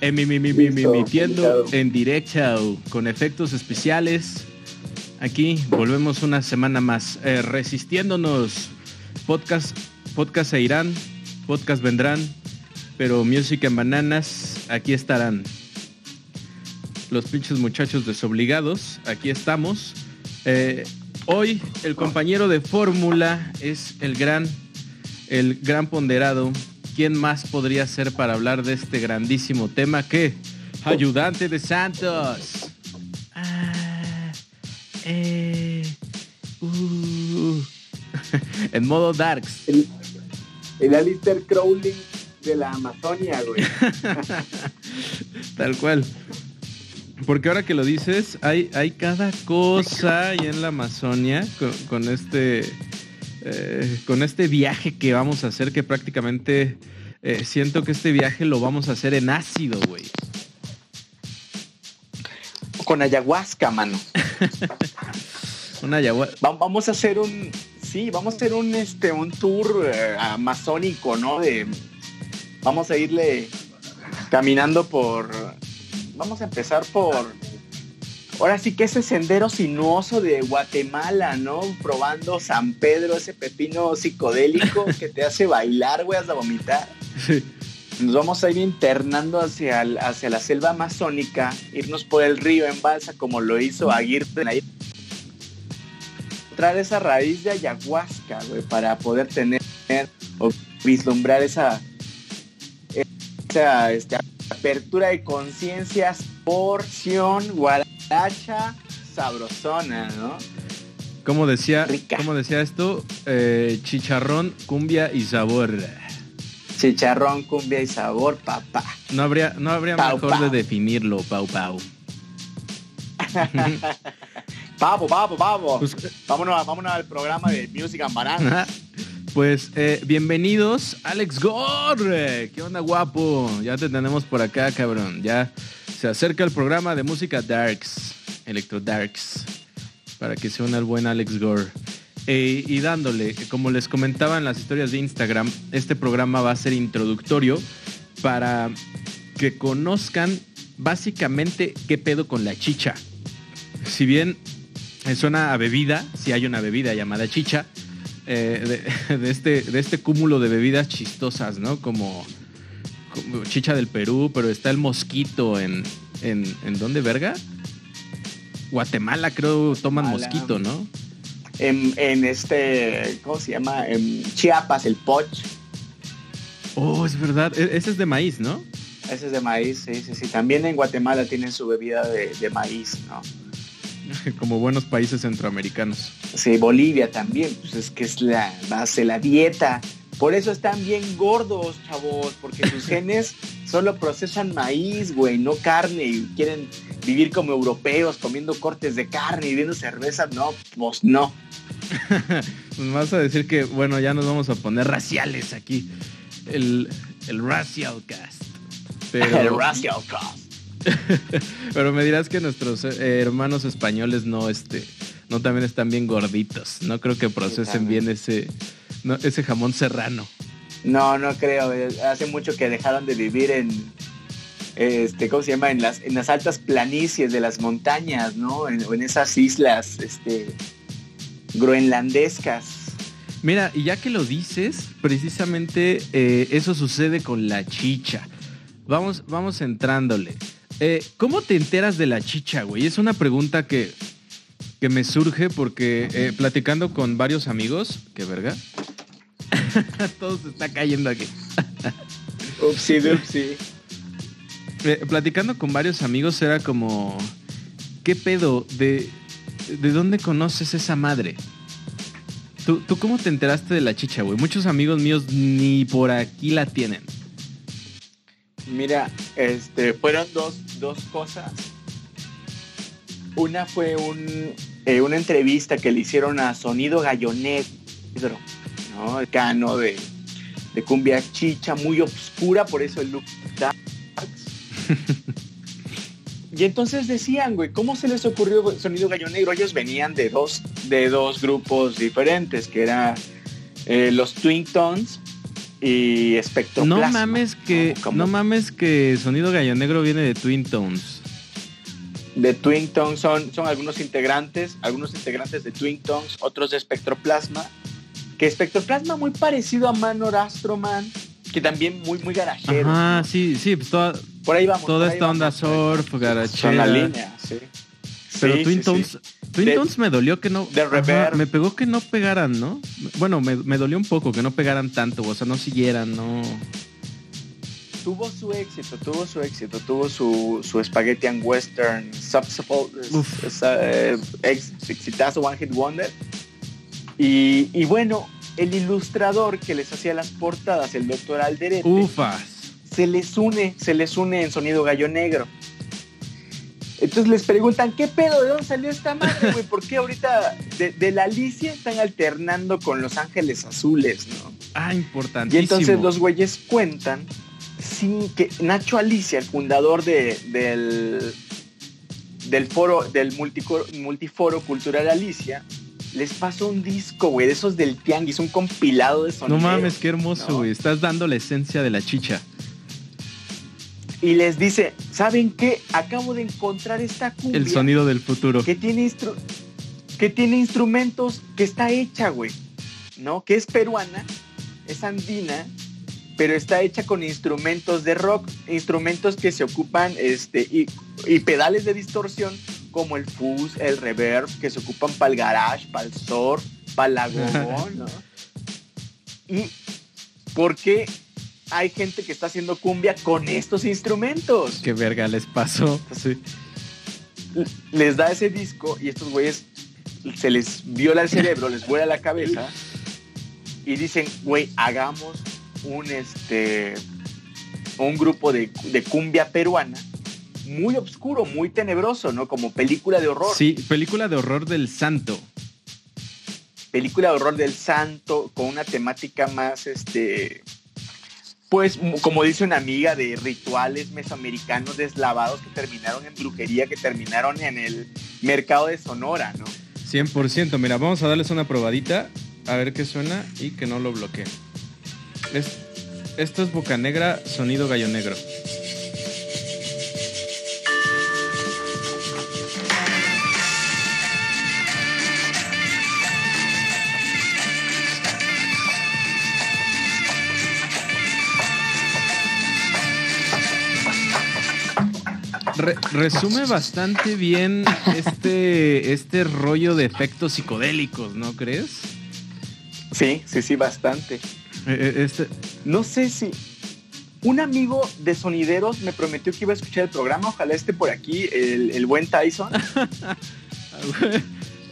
Emitiendo en directo con efectos especiales. Aquí volvemos una semana más. Eh, resistiéndonos. Podcast, podcast se irán, podcast vendrán, pero Music en Bananas aquí estarán. Los pinches muchachos desobligados, aquí estamos. Eh, hoy el compañero de fórmula es el gran, el gran ponderado. ¿Quién más podría ser para hablar de este grandísimo tema que ayudante de Santos? Ah, eh, uh. en modo Darks. El, el Alistair Crowley de la Amazonia, güey. Tal cual. Porque ahora que lo dices, hay, hay cada cosa ahí en la Amazonia con, este eh, con este viaje que vamos a hacer que prácticamente eh, siento que este viaje lo vamos a hacer en ácido, güey. Con ayahuasca, mano. Una ayahuasca. vamos a hacer un sí, vamos a hacer un este un tour eh, amazónico, ¿no? De vamos a irle caminando por vamos a empezar por ahora sí que ese sendero sinuoso de Guatemala, ¿no? Probando San Pedro, ese pepino psicodélico que te hace bailar, güey, hasta vomitar. Nos vamos a ir internando hacia, hacia la selva amazónica, irnos por el río en balsa como lo hizo Aguirre. Traer esa raíz de ayahuasca, güey, para poder tener o vislumbrar esa, esa este, apertura de conciencias, porción, guaracha, sabrosona, ¿no? Como decía, como decía esto, eh, chicharrón, cumbia y sabor. Chicharrón, cumbia y sabor, papá. No habría, no habría mejor de definirlo, Pau Pau. vamos, vamos, vamos. Pues, vámonos, vámonos al programa de Music and Banana. Pues eh, bienvenidos, Alex Gore. ¿Qué onda, guapo? Ya te tenemos por acá, cabrón. Ya se acerca el programa de música Darks, Electro Darks, para que se una el buen Alex Gore. Eh, y dándole, como les comentaba en las historias de Instagram, este programa va a ser introductorio para que conozcan básicamente qué pedo con la chicha. Si bien suena a bebida, si hay una bebida llamada chicha, eh, de, este, de este cúmulo de bebidas chistosas, ¿no? Como, chicha del Perú, pero está el mosquito en, en, ¿en dónde, verga? Guatemala creo toman mosquito, ¿no? En, en, este, ¿cómo se llama? En Chiapas, el poch. Oh, es verdad. E, ese es de maíz, ¿no? Ese es de maíz, sí, sí, sí. También en Guatemala tienen su bebida de, de maíz, ¿no? Como buenos países centroamericanos. Sí, Bolivia también, pues es que es la base, la dieta. Por eso están bien gordos, chavos, porque sus genes solo procesan maíz, güey, no carne, y quieren vivir como europeos, comiendo cortes de carne y viendo cerveza. No, pues no. vas a decir que, bueno, ya nos vamos a poner raciales aquí. El, el racial cast. el racial cast. Pero me dirás que nuestros eh, hermanos españoles no, este, no también están bien gorditos. No creo que procesen bien ese, ese jamón serrano. No, no creo. Hace mucho que dejaron de vivir en, este, ¿cómo se llama? En las, en las altas planicies de las montañas, ¿no? En, en esas islas, este, groenlandescas. Mira, y ya que lo dices, precisamente eh, eso sucede con la chicha. Vamos, vamos entrándole. Eh, ¿Cómo te enteras de la chicha, güey? Es una pregunta que, que me surge porque eh, platicando con varios amigos, qué verga, todo se está cayendo aquí. upsi, upsi. Eh, platicando con varios amigos era como, ¿qué pedo? ¿De, de dónde conoces esa madre? ¿Tú, ¿Tú cómo te enteraste de la chicha, güey? Muchos amigos míos ni por aquí la tienen. Mira, este, fueron dos, cosas. Una fue un, eh, una entrevista que le hicieron a Sonido Gallonegro, ¿no? El cano de, de cumbia chicha, muy oscura, por eso el look darks. y entonces decían, güey, ¿cómo se les ocurrió Sonido Gallonegro? Ellos venían de dos, de dos grupos diferentes, que eran eh, los Twin Tones y espectroplasma. No mames que, Como- no mames que Sonido Gallo Negro viene de Twin Tones. de Twin Tones son, son algunos integrantes, algunos integrantes de Twin Tones, otros de Espectroplasma, que Espectroplasma muy parecido a Manor Astroman, que también muy, muy garajero. ¿no? sí, sí, pues toda, Por ahí vamos. toda ahí esta onda vamos, surf. Son la garachera. línea, sí. Pero Sí, Twin sí, Tones, sí. Twin De- Tones me dolió que no. de ajá, me pegó que no pegaran, ¿no? Bueno, me, me dolió un poco que no pegaran tanto, o sea, no siguieran, no. Tuvo su éxito, tuvo su éxito, tuvo su, su Spaghetti and Western Uf. eh, ex, exitazo One Hit Wonder. Y, y bueno, el ilustrador que les hacía las portadas, el doctor Alderete, Ufas. se les une, se les une en sonido gallo negro. Entonces les preguntan, ¿qué pedo? ¿De dónde salió esta madre, güey? ¿Por qué ahorita de, de la Alicia están alternando con Los Ángeles Azules, no? Ah, Y importantísimo. entonces los güeyes cuentan sí, que Nacho Alicia, el fundador de- del, del foro, del multiforo cultural Alicia, les pasó un disco, güey, de esos del Tianguis, un compilado de No sonidos. mames, qué hermoso, ¿no? güey. Estás dando la esencia de la chicha. Y les dice, ¿saben qué? Acabo de encontrar esta cumbia El sonido del futuro. que tiene, instru- que tiene instrumentos, que está hecha, güey, ¿no? Que es peruana, es andina, pero está hecha con instrumentos de rock, instrumentos que se ocupan, este, y, y pedales de distorsión, como el fuzz, el reverb, que se ocupan para el garage, para el surf, para la gogo, ¿no? Y ¿por qué hay gente que está haciendo cumbia con estos instrumentos? Qué verga les pasó. Sí. les da ese disco y estos güeyes se les viola el cerebro, les vuela la cabeza y dicen, güey, hagamos un este un grupo de, de cumbia peruana muy oscuro, muy tenebroso, ¿no? Como película de horror. Sí, película de horror del santo. Película de horror del santo con una temática más este pues como dice una amiga de rituales mesoamericanos deslavados que terminaron en brujería, que terminaron en el mercado de Sonora, ¿no? 100%. Mira, vamos a darles una probadita. A ver qué suena y que no lo bloqueen. Es- esto es Boca Negra, sonido gallo negro. Re- resume bastante bien este, este rollo de efectos psicodélicos, ¿no crees? Sí, sí, sí, bastante. Eh, eh, Este, No sé si un amigo de sonideros me prometió que iba a escuchar el programa, ojalá esté por aquí, el, el buen Tyson.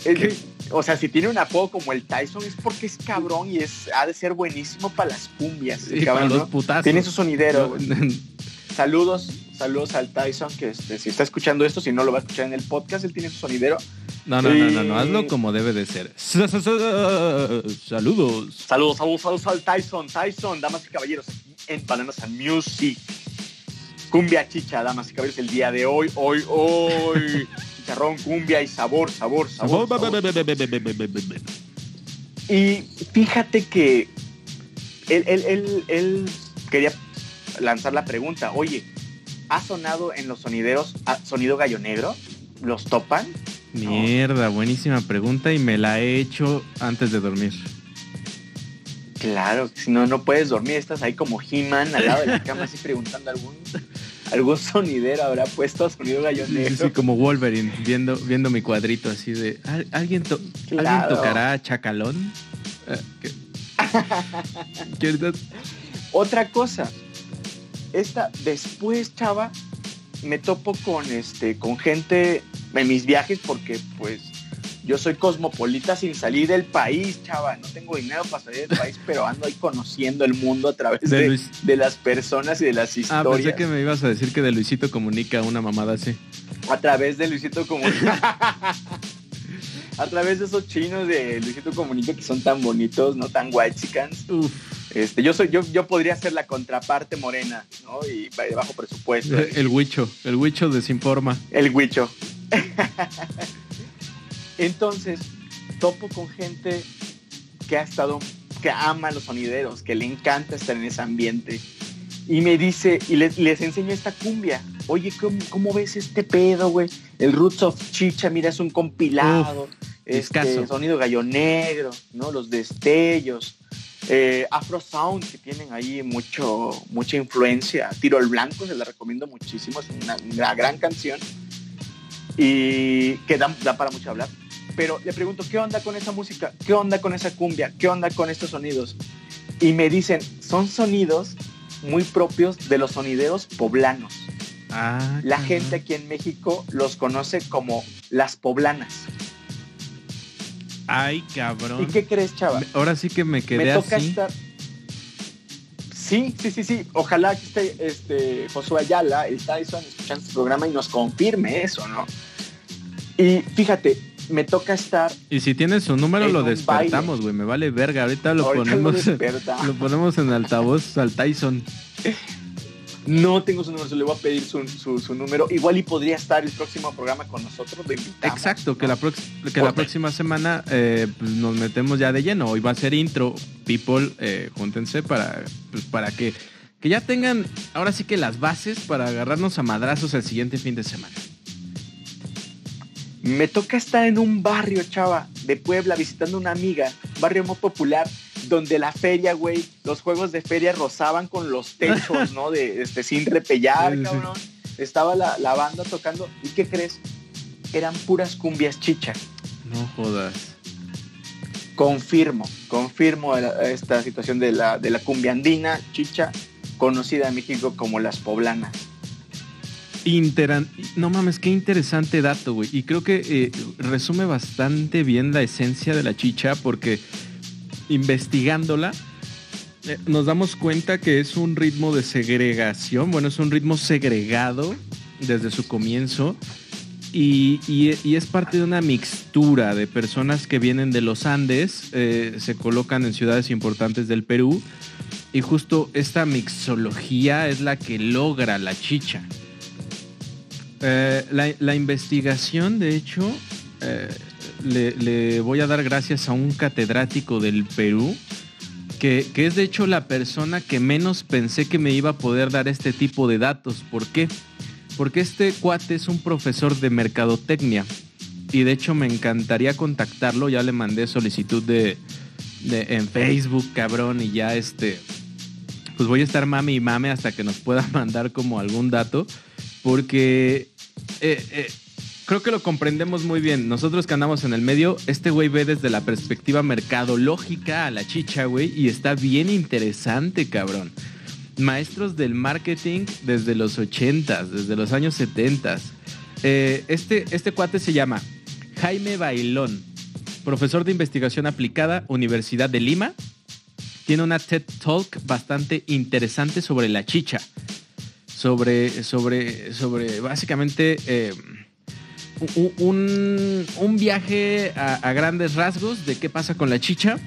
El- o sea, si tiene un apodo como el Tyson es porque es cabrón y es ha de ser buenísimo para las cumbias. el y para cabrón, los ¿no? putazos. Tiene su sonidero. No. Saludos, saludos al Tyson, que este, si está escuchando esto, si no lo va a escuchar en el podcast, él tiene su sonidero. No, no, no, no, no, hazlo como debe de ser. Saludos. Saludos, saludos, saludos al Tyson, Tyson, damas y caballeros, aquí en Bananas and Music. Cumbia chicha, damas y caballeros, el día de hoy, hoy, hoy. Chicharrón, cumbia y sabor, sabor, sabor. sabor. Y fíjate que él, él- él- él quería lanzar la pregunta, oye, ¿ha sonado en los sonideros ah, sonido gallo negro? ¿Los topan? Mierda, buenísima pregunta y me la he hecho antes de dormir. Claro, si no, no puedes dormir, estás ahí como He-Man al lado de la cama así preguntando algún, algún sonidero habrá puesto sonido gallo negro. sí, sí, como Wolverine, viendo, viendo mi cuadrito así de. ¿al- ¿Alguien, to- ¿alguien Claro. tocará Chacalón? ¿qué? ¿Qué ahorita- Otra cosa, esta, después, chava, me topo con este, con gente en mis viajes porque pues yo soy cosmopolita sin salir del país, chava. No tengo dinero para salir del país, pero ando ahí conociendo el mundo a través De de, Luis. de las personas y de las Ah, historias. pensé que me ibas a decir que de Luisito comunica una mamada así. A través de Luisito Comunica. a través de esos chinos de Luisito Comunica que son tan bonitos, no tan white Uf. Este, yo soy, yo, yo podría ser la contraparte morena, ¿no? Y de bajo presupuesto. El huicho, el huicho desinforma. El huicho. Entonces, topo con gente que ha estado que ama los sonideros, que le encanta estar en ese ambiente. Y me dice, y les, les enseño esta cumbia. Oye, ¿cómo, cómo ves este pedo, güey? El Roots of Chicha, mira, es un compilado. este, sonido gallo negro, ¿no? Los destellos. Eh, Afro Sound, que tienen ahí mucho, mucha influencia. Tiro al Blanco, se la recomiendo muchísimo, es una, gran canción y que da, da, para mucho hablar. Pero le pregunto, ¿qué onda con esa música? ¿Qué onda con esa cumbia? ¿Qué onda con estos sonidos? Y me dicen, son sonidos muy propios de los sonideros poblanos. Ah, la gente aquí en México los conoce como las poblanas. Ay, cabrón. ¿Y qué crees, chava? Ahora sí que me quedé me toca Estar... Sí, sí, sí, sí. Ojalá que esté este, Josué Ayala, el Tyson, escuchando este programa y nos confirme eso, ¿no? Y fíjate, me toca estar. Y si tienes su número, lo despertamos, güey. Me vale verga. Ahorita lo ponemos. Lo, ponemos en altavoz al Tyson. No tengo su número, le voy a pedir su, número. Igual y podría estar el próximo programa con nosotros. Exacto, que la, que la próxima semana eh, pues, nos metemos ya de lleno. Hoy va a ser intro. People, eh, júntense para, pues, para que, que ya tengan ahora sí que las bases para agarrarnos a madrazos el siguiente fin de semana. Me toca estar en un barrio, chava, de Puebla, visitando una amiga, barrio muy popular, donde la feria, güey, los juegos de feria rozaban con los techos, ¿no? De este, sin repellar, cabrón. Estaba la, banda tocando. ¿Y qué crees? Eran puras cumbias chicha. No jodas. Confirmo, confirmo esta situación de la, de la cumbia andina, chicha, conocida en México como las poblanas no mames, qué interesante dato, güey. Y creo que eh, resume bastante bien la esencia de la chicha porque investigándola eh, nos damos cuenta que es un ritmo de segregación, bueno, es un ritmo segregado desde su comienzo y, es parte de una mixtura de personas que vienen de los Andes, eh, se colocan en ciudades importantes del Perú y justo esta mixología es la que logra la chicha. Eh, la, investigación, de hecho, le, voy a dar gracias a un catedrático del Perú, que, es de hecho la persona que menos pensé que me iba a poder dar este tipo de datos. ¿Por qué? Porque este cuate es un profesor de mercadotecnia y de hecho me encantaría contactarlo. Ya le mandé solicitud de, en Facebook, cabrón, y ya este, pues voy a estar mame y mame hasta que nos pueda mandar como algún dato porque eh, eh, creo que lo comprendemos muy bien. Nosotros que andamos en el medio, este güey ve desde la perspectiva mercadológica a la chicha, güey, y está bien interesante, cabrón. Maestros del marketing desde los 80, desde los años 70. Eh, este, este cuate se llama Jaime Bailón, profesor de investigación aplicada, Universidad de Lima. Tiene una TED Talk bastante interesante sobre la chicha sobre, sobre, sobre básicamente eh, un, viaje a, grandes rasgos de qué pasa con la chicha.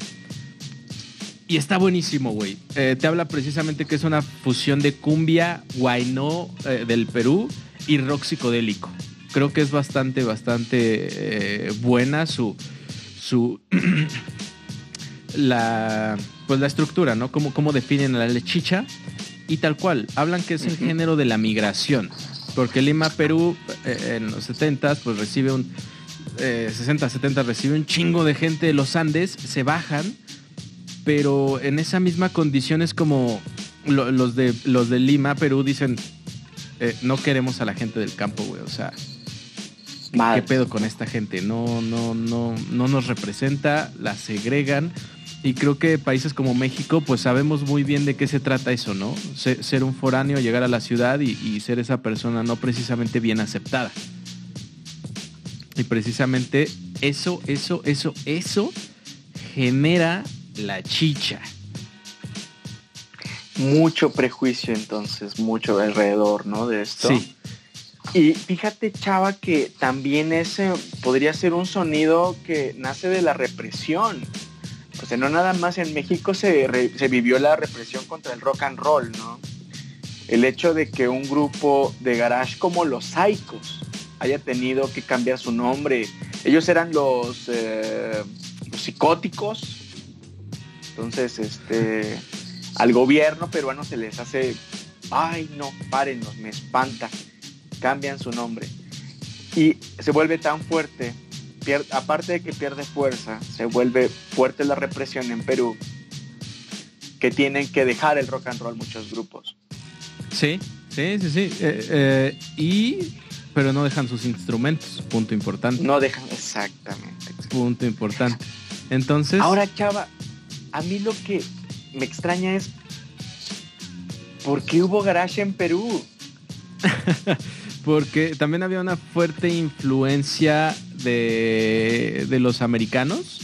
Y está buenísimo, güey. Eh, te habla precisamente que es una fusión de cumbia, guainó eh, del Perú y rock psicodélico. Creo que es bastante, bastante buena su, su la, pues la estructura, ¿no? Cómo, cómo definen a la chicha y tal cual, hablan que es el género de la migración, porque Lima, Perú, eh, en los 70 pues recibe un, 60, eh, 70 recibe un chingo de gente. De los Andes, se bajan, pero en esa misma condición es como los, de, los de Lima, Perú dicen, eh, no queremos a la gente del campo, güey, o sea, ¿qué pedo con esta gente? No, no, no, no nos representa, la segregan y creo que países como México, pues sabemos muy bien de qué se trata eso, ¿no? Ser, un foráneo, llegar a la ciudad y, ser esa persona no precisamente bien aceptada. Y precisamente eso, eso, eso, eso genera la chicha. Mucho prejuicio entonces, mucho alrededor, ¿no? De esto. Sí. Y fíjate, Chava, que también ese podría ser un sonido que nace de la represión. No nada más en México se, vivió la represión contra el rock and roll, ¿no? El hecho de que un grupo de garage como los Psychos haya tenido que cambiar su nombre. Ellos eran los, eh, psicóticos, Entonces, este, al gobierno peruano se les hace, ay no, párenos, me espanta. Cambian su nombre. Y se vuelve tan fuerte, aparte de que pierde fuerza, se vuelve fuerte la represión en Perú, que tienen que dejar el rock and roll muchos grupos. Sí, sí, sí, sí. Eh, eh, y pero no dejan sus instrumentos, punto importante. No dejan, exactamente. Punto importante. Entonces. Ahora, Chava, a mí lo que me extraña es. ¿Por qué hubo garage en Perú? Porque también había una fuerte influencia de, de los americanos.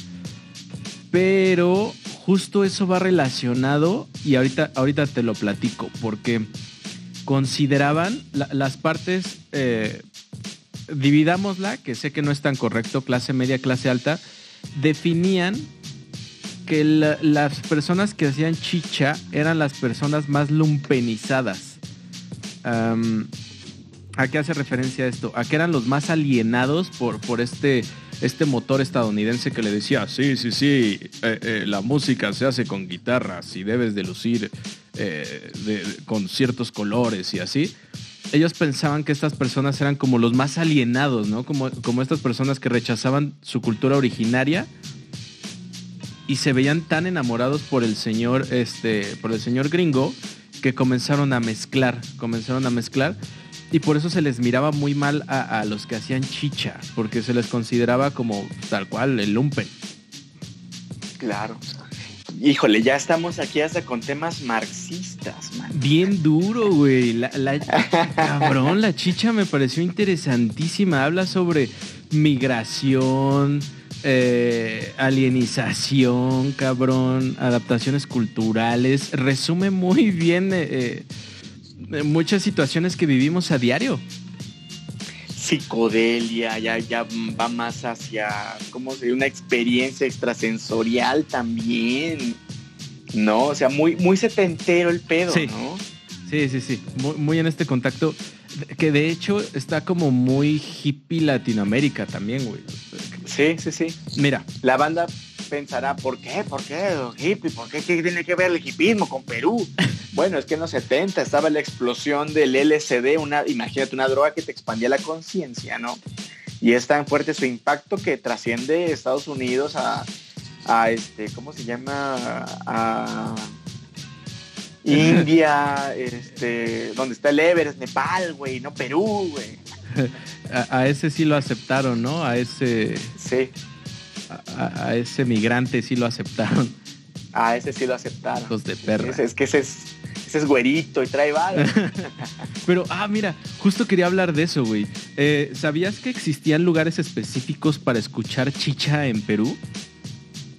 Pero justo eso va relacionado. Y ahorita, ahorita te lo platico. Porque consideraban las partes, eh, dividámosla, que sé que no es tan correcto, clase media, clase alta, definían que las personas que hacían chicha eran las personas más lumpenizadas. ¿A qué hace referencia esto? A que eran los más alienados por, por este, este motor estadounidense que le decía, sí, sí, sí, eh, eh, la música se hace con guitarras y debes de lucir eh, con ciertos colores y así, ellos pensaban que estas personas eran como los más alienados, ¿no? Como, como estas personas que rechazaban su cultura originaria y se veían tan enamorados por el señor, este, por el señor gringo, que comenzaron a mezclar, comenzaron a mezclar. Y por eso se les miraba muy mal a, a los que hacían chicha, porque se les consideraba como tal cual el lumpen. Claro. Híjole, ya estamos aquí hasta con temas marxistas, man. Bien duro, güey. La, cabrón, la chicha me pareció interesantísima. Habla sobre migración, eh, alienización, cabrón, adaptaciones culturales. Resume muy bien eh, eh, muchas situaciones que vivimos a diario psicodelia, ya, ya va más hacia, ¿cómo se Una experiencia extrasensorial también, ¿no? O sea, muy, muy setentero el pedo, ¿no? Sí, sí, sí, muy, en este contacto, que de hecho está como muy hippie Latinoamérica también, güey. Sí, sí, sí. Mira. La banda pensará, ¿por qué? ¿Por qué hippie? ¿Por qué? ¿Qué tiene que ver el hippismo con Perú? Bueno, es que en los 70 estaba la explosión del LSD, una, imagínate, una droga que te expandía la conciencia, ¿no? Y es tan fuerte su impacto que trasciende Estados Unidos a, a este, ¿cómo se llama? A India, este, donde está el Everest, Nepal, güey, no Perú, güey. A, ese sí lo aceptaron, ¿no? A ese. Sí. A, ese migrante sí lo aceptaron. A ese sí lo aceptaron. Los de perra. Es, que ese es, ese es güerito y trae balas. Pero, ah, mira, justo quería hablar de eso, güey. Eh, ¿Sabías que existían lugares específicos para escuchar chicha en Perú?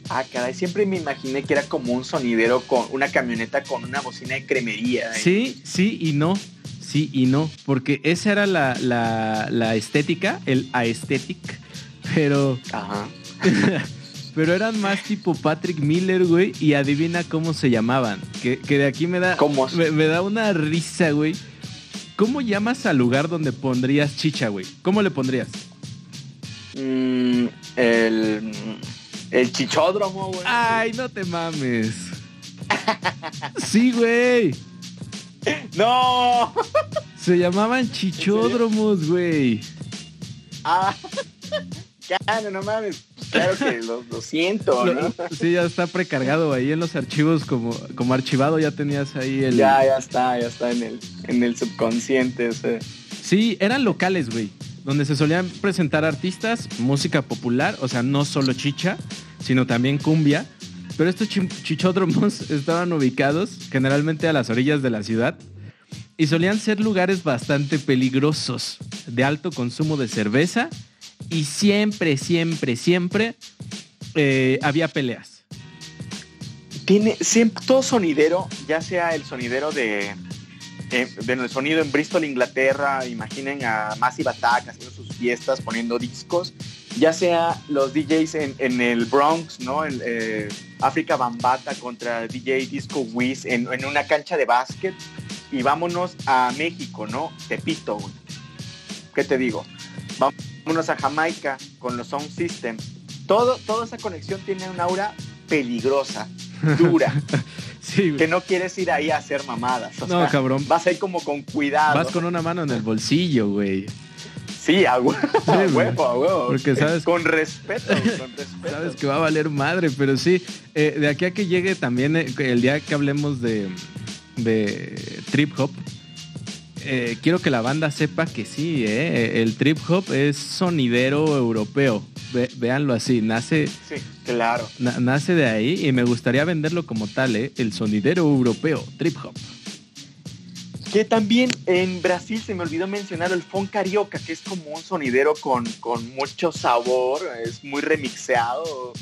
Ah, caray, siempre me imaginé que era como un sonidero con una camioneta con una bocina de cremería. ¿eh? Sí, sí y no. Sí y no, porque esa era la, la, estética, el aesthetic, pero... Ajá. pero eran más tipo Patrick Miller, güey, y adivina cómo se llamaban. Que, de aquí me da, me, da una risa, güey. ¿Cómo llamas al lugar donde pondrías chicha, güey? ¿Cómo le pondrías? Mm, el, el chichódromo, güey. Ay, no te mames. sí, güey. No. Se llamaban chichódromos, güey. Ah, claro, no mames. Claro que lo, siento, ¿no? Sí, ya está precargado ahí en los archivos como, como archivado, ya tenías ahí el. Ya, ya está, ya está en el, en el subconsciente, o sea. Sí, eran locales, güey. Donde se solían presentar artistas, música popular, o sea, no solo chicha, sino también cumbia. Pero estos chichódromos estaban ubicados generalmente a las orillas de la ciudad y solían ser lugares bastante peligrosos, de alto consumo de cerveza y siempre, siempre, siempre eh, había peleas. Tiene siempre, todo sonidero, ya sea el sonidero de, eh, sonido en Bristol, Inglaterra, imaginen a Massive Attack haciendo sus fiestas, poniendo discos, ya sea los DJs en, el Bronx, ¿no? En, eh, África Bambata contra DJ Disco Wiz en, una cancha de básquet. Y vámonos a México, ¿no? Tepito, ¿Qué te digo? Vámonos a Jamaica con los Sound Systems. Todo, toda esa conexión tiene un aura peligrosa. dura. Sí, que no quieres ir ahí a hacer mamadas. o No, sea, cabrón. Vas a ir como con cuidado. Vas con una mano en el bolsillo, güey. Sí, a huevo, a güey. huevo, a huevo. Porque sabes- Con respeto, con respeto. Sabes que va a valer madre, pero sí, eh, de aquí a que llegue también eh, el día que hablemos de, de trip hop, eh, quiero que la banda sepa que sí, eh, el trip hop es sonidero europeo. Ve- véanlo así, nace, Sí, claro. na- nace de ahí y me gustaría venderlo como tal, eh, el sonidero europeo, trip hop. Que también en Brasil se me olvidó mencionar el funk carioca, que es como un sonidero con, con mucho sabor, es muy remixeado,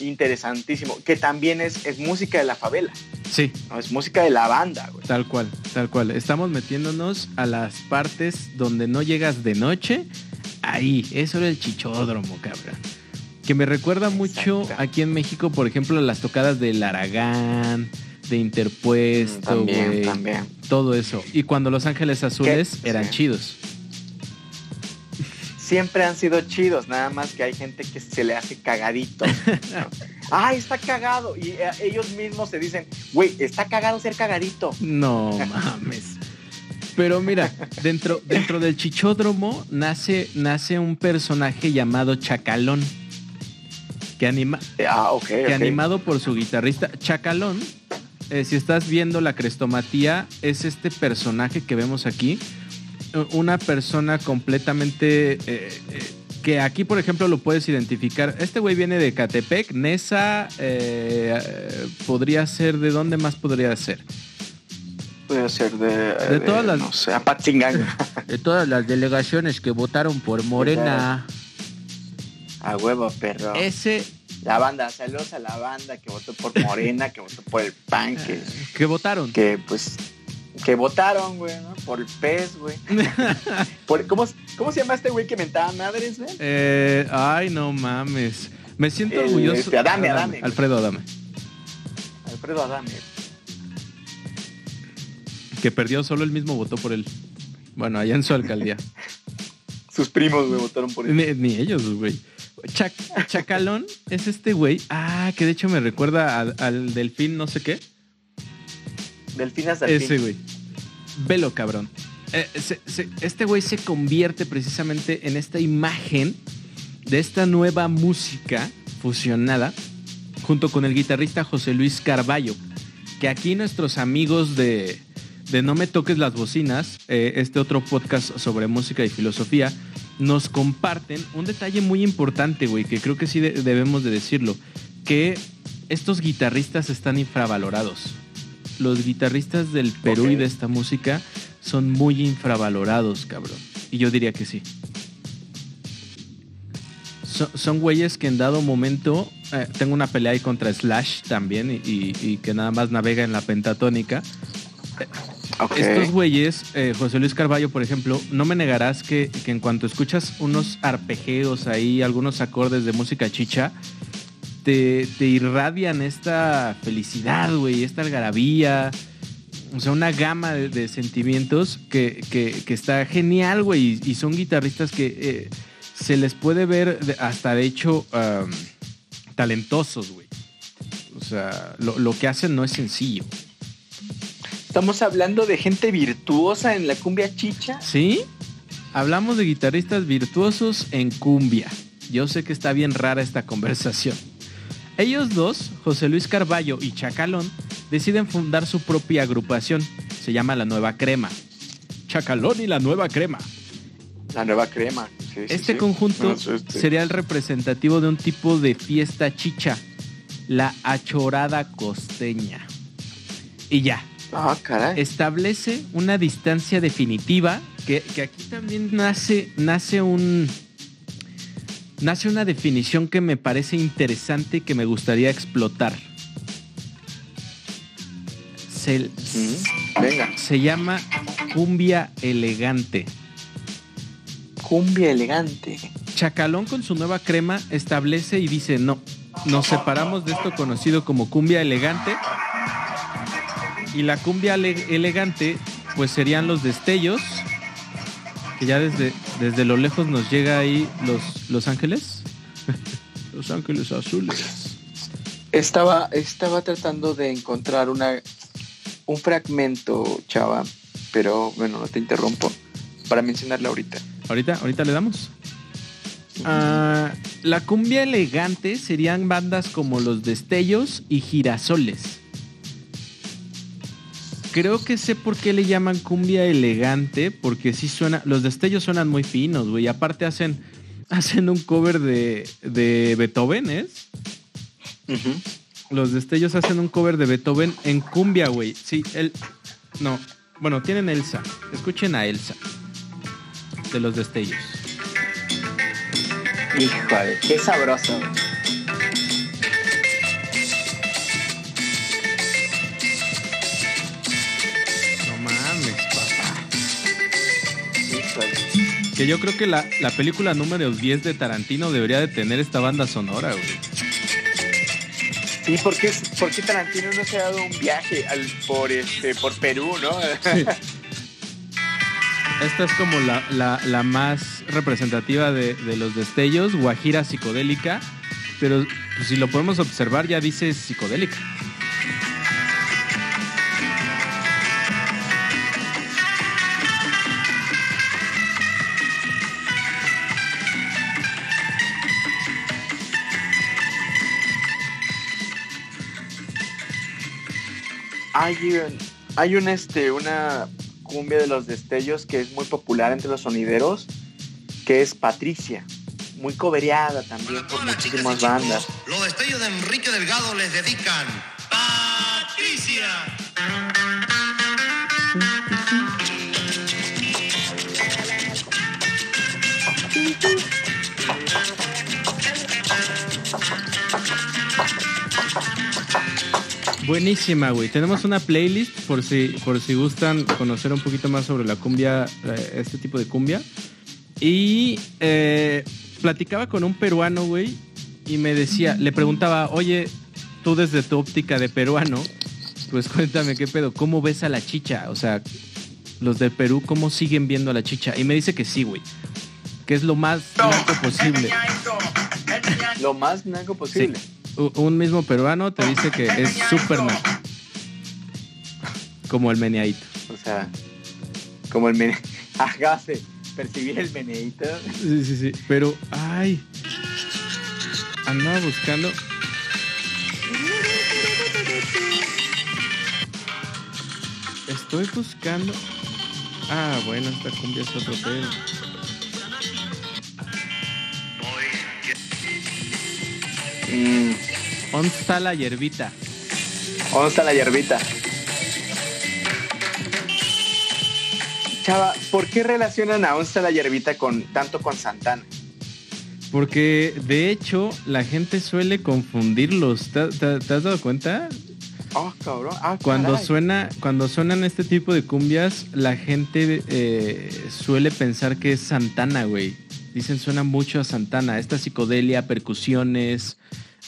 interesantísimo. Que también es, es música de la favela, Sí, ¿no? es música de la banda, güey. Tal cual, tal cual. Estamos metiéndonos a las partes donde no llegas de noche. Ahí, eso era el chichódromo, cabrón. Que me recuerda mucho Exacto. aquí en México, por ejemplo, las tocadas del Aragán, de Interpuesto, También, güey. también. Todo eso. Y cuando Los Ángeles Azules ¿Qué? eran Sí. chidos. Siempre han sido chidos, nada más que hay gente que se le hace cagadito. Ay, está cagado. Y eh, ellos mismos se dicen, güey, está cagado ser cagadito. No mames. Pero mira, dentro, dentro del chichódromo nace, nace un personaje llamado Chacalón. Que anima, Ah, ok, que animado por su guitarrista Chacalón. eh, si estás viendo la crestomatía, es este personaje que vemos aquí. Una persona completamente. eh, eh, que aquí, por ejemplo, lo puedes identificar. Este güey viene de Catepec, Nesa. eh, podría ser. ¿De dónde más podría ser? Puede ser de... De todas las- No sé. De todas las delegaciones que votaron por Morena. A huevo, perro. Ese La banda, saludos a la banda que votó por Morena, que votó por el PAN, que, que votaron. que pues... Que votaron, güey, ¿no? Por el pez, güey. Por- ¿cómo, ¿Cómo se llama este güey que mentaba madres, güey? Eh, ay, no mames. Me siento El, orgulloso. este, Adame, Adame. Alfredo Adame. Alfredo Adame. Que perdió, solo el mismo votó por él. Bueno, allá en su alcaldía. Sus primos, güey, votaron por él. ni, ni ellos, güey. Chac- Chacalón es este güey. Ah, que de hecho me recuerda al, al delfín, no sé qué. Delfinas Ese güey. Velo, cabrón. Eh, este güey se convierte precisamente en esta imagen de esta nueva música fusionada junto con el guitarrista José Luis Carballo. Que aquí nuestros amigos de, de No Me Toques las Bocinas, eh, este otro podcast sobre música y filosofía, nos comparten un detalle muy importante, güey, que creo que sí de- debemos de decirlo, que estos guitarristas están infravalorados. Los guitarristas del Perú y de esta música son muy infravalorados, cabrón. Y yo diría que sí. So- son güeyes que en dado momento, eh, tengo una pelea ahí contra Slash también y, y- y que nada más navega en la pentatónica. Ok. Estos güeyes, eh, José Luis Carballo, por ejemplo, no me negarás que, que en cuanto escuchas unos arpegeos ahí, algunos acordes de música chicha, te, te irradian esta felicidad, güey, esta algarabía. O sea, una gama de, de sentimientos que, que- que está genial, güey. Y, y son guitarristas que eh, se les puede ver hasta, de hecho, um, talentosos, güey. O sea, lo, lo que hacen no es sencillo. Estamos hablando de gente virtuosa en la cumbia chicha. ¿Sí? Hablamos de guitarristas virtuosos en cumbia. Yo sé que está bien rara esta conversación. Ellos dos, José Luis Carballo y Chacalón, deciden fundar su propia agrupación. Se llama La Nueva Crema. Chacalón y La Nueva Crema. La nueva crema. Sí, sí, Este sí. conjunto No, este- sería el representativo de un tipo de fiesta chicha, la achorada costeña. Y ya, Ah, caray. establece una distancia definitiva que, que aquí también nace, nace un nace una definición que me parece interesante y que me gustaría explotar. Se, Mm, Venga. se llama cumbia elegante. Cumbia elegante. Chacalón con su nueva crema establece y dice, no, nos separamos de esto conocido como cumbia elegante. Y la cumbia ele- elegante, pues serían los destellos, que ya desde, desde lo lejos nos llega ahí los, los ángeles. los ángeles azules. Estaba, estaba tratando de encontrar una, un fragmento, chava, pero bueno, no te interrumpo, para mencionarla ahorita. Ahorita, ahorita le damos. Ah, la cumbia elegante serían bandas como Los Destellos y Girasoles. Creo que sé por qué le llaman cumbia elegante, porque sí suena, los destellos suenan muy finos, güey. Aparte hacen, hacen un cover de, de Beethoven, ¿es? Los destellos hacen un cover de Beethoven en cumbia, güey. Sí, él, no, bueno, tienen Elsa. Escuchen a Elsa de los destellos. Híjole, qué sabroso. Que yo creo que la, la, película número 10 de Tarantino debería de tener esta banda sonora, güey. Sí, porque, porque Tarantino no se ha dado un viaje al, por, este, por Perú, ¿no? Esta es como la, más representativa de, los destellos, Guajira psicodélica, pero pues, si lo podemos observar ya dice psicodélica. Hay un, hay un este, una cumbia de los destellos que es muy popular entre los sonideros, que es Patricia. Muy cobereada también por muchísimas bandas. Los destellos de Enrique Delgado les dedican Patricia. Buenísima, güey. Tenemos una playlist por si, por si gustan conocer un poquito más sobre la cumbia, eh, este tipo de cumbia. Y eh, platicaba con un peruano, güey, y me decía, le preguntaba, oye, tú desde tu óptica de peruano, pues cuéntame qué pedo, ¿cómo ves a la chicha? O sea, los de Perú, ¿cómo siguen viendo a la chicha? Y me dice que sí, güey. Que es lo más naco posible. Lo más naco posible un mismo peruano te dice que es Superman. Como el meneadito. O sea, como el meneadito. Hágase percibir el meneadito. Sí, sí, sí. Pero, ay. Andaba buscando. Estoy buscando. Ah, bueno, esta cumbia es otro pedo. Mm. ¿Dónde está la hierbita? ¿Dónde está la hierbita? Chava, ¿por qué relacionan a ¿Dónde la hierbita con tanto con Santana? Porque de hecho la gente suele confundirlos. ¿Te, has dado cuenta? Oh, cabrón. Ah, cuando suena, cuando suenan este tipo de cumbias, la gente eh, suele pensar que es Santana, güey. Dicen suena mucho a Santana. Esta psicodelia, percusiones,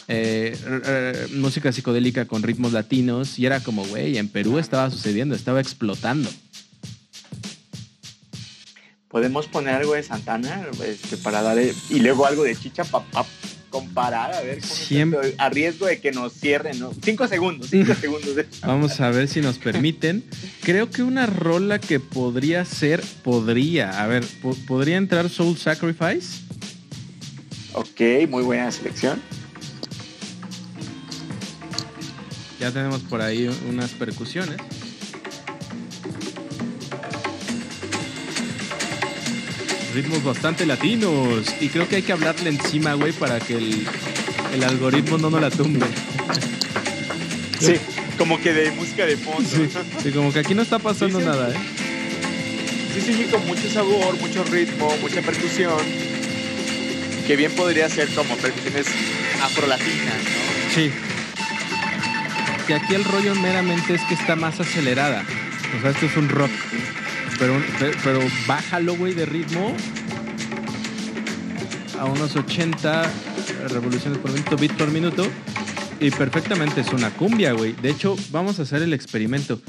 eh, música psicodélica con ritmos latinos y era como, güey, en Perú estaba sucediendo, estaba explotando. Podemos poner algo de Santana este, para dar y luego algo de Chicha para comparar a ver cómo a riesgo de que nos cierren, ¿no? Cinco segundos, cinco segundos. Vamos a ver si nos permiten. Creo que una rola que podría ser, podría, a ver, podría entrar Soul Sacrifice. Ok, muy buena selección. Ya tenemos por ahí unas percusiones. Ritmos bastante latinos. Y creo que hay que hablarle encima, güey, para que el, algoritmo no nos la tumbe. Sí, como que de música de fondo. Sí, como que aquí no está pasando nada, ¿eh? Sí, sí, con mucho sabor, mucho ritmo, mucha percusión. Que bien podría ser como percusiones afrolatinas, ¿no? Sí, que aquí el rollo meramente es que está más acelerada. O sea, esto es un rock. Pero, pero bájalo, güey, de ritmo a unos 80 revoluciones por minuto, bit por minuto. Y perfectamente es una cumbia, güey. De hecho, vamos a hacer el experimento.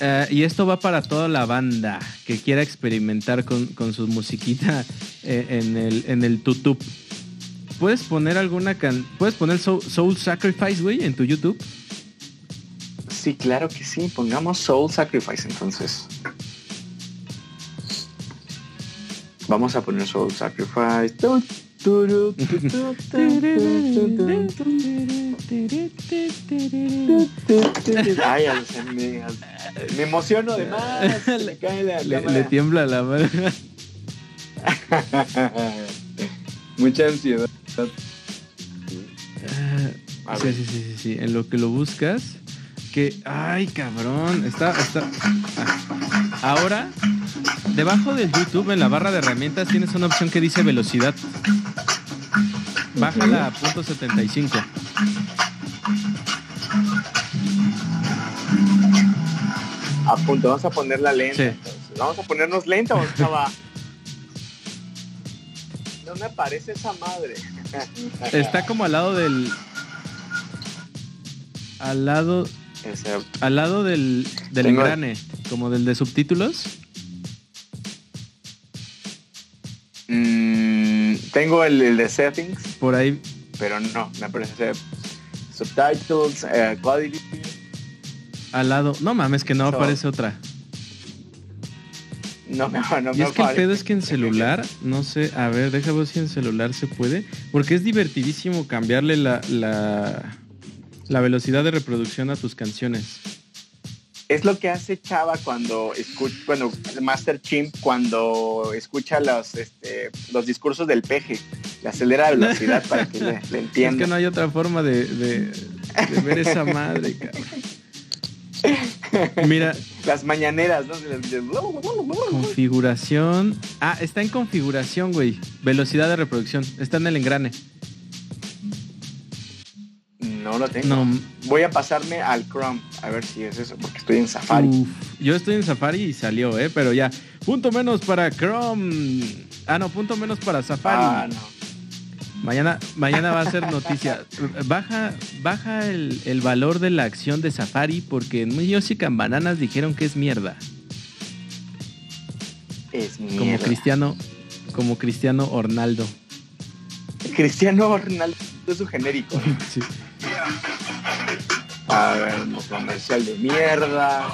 Eh, y esto va para toda la banda que quiera experimentar con, su musiquita eh, en el, en el tutub. puedes poner alguna can puedes poner Soul Sacrifice, güey, en tu YouTube. Sí, claro que sí. Pongamos Soul Sacrifice entonces. Vamos a poner Soul Sacrifice. Ay, se me, emociono de más. me cae la Le, le tiembla la mano. Mucha ansiedad. Sí, sí, sí, sí, sí. En lo que lo buscas. Que. Ay, cabrón. Está. está... ah. Ahora, debajo del YouTube, en la barra de herramientas, tienes una opción que dice velocidad. Bájala a punto 75. A punto, vamos a ponerla lenta. Sí. entonces. Vamos a ponernos lenta o chava. No me parece esa madre. Está como al lado del. Al lado. Al lado del, del engrane. Como del de subtítulos. Tengo el, el de settings, Por ahí. pero no, me parece subtitles, eh, quality. Al lado. No mames, que no So- aparece otra. No me no Y me es que el aparece. pedo es que en celular, no sé, a ver, deja ver si en celular se puede, porque es divertidísimo cambiarle la, la, la velocidad de reproducción a tus canciones. Es lo que hace Chava cuando escucha, bueno, Master Chimp cuando escucha los, este, los discursos del peje. Le acelera la velocidad para que le, le Es entienda. que no hay otra forma de, de- de ver esa madre, cabrón. Mira, Las mañaneras, ¿no? Configuración. Ah, está en configuración, güey. Velocidad de reproducción. Está en el engrane. No lo tengo. No, Voy a pasarme al Chrome a ver si es eso, porque estoy en Safari. Uf, yo estoy en Safari y salió, ¿eh? Pero ya. Punto menos para Chrome. Ah, no, punto menos para Safari. Ah, no. Mañana, mañana va a ser noticia. Baja, baja el, el valor de la acción de Safari porque en Music and Bananas dijeron que es mierda. Es Como mierda. Cristiano, como Cristiano Ornaldo. Cristiano Ronaldo es su genérico. Sí. A ver, un comercial de mierda.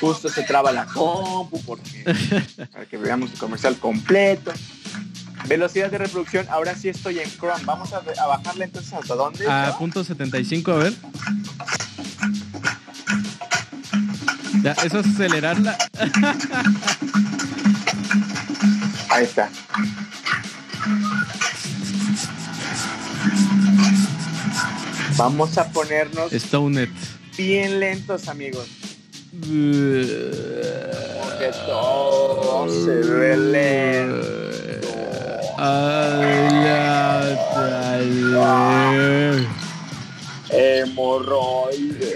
Justo se traba la compu porque para que veamos el comercial completo. Velocidad de reproducción, ahora sí estoy en Chrome. Vamos a, a bajarle entonces hasta dónde. A punto 75, a ver. Ya, eso es acelerarla. Ahí está. Vamos a ponernos Stonet. bien lentos, amigos. Que todo se ve lento. Hemorroides.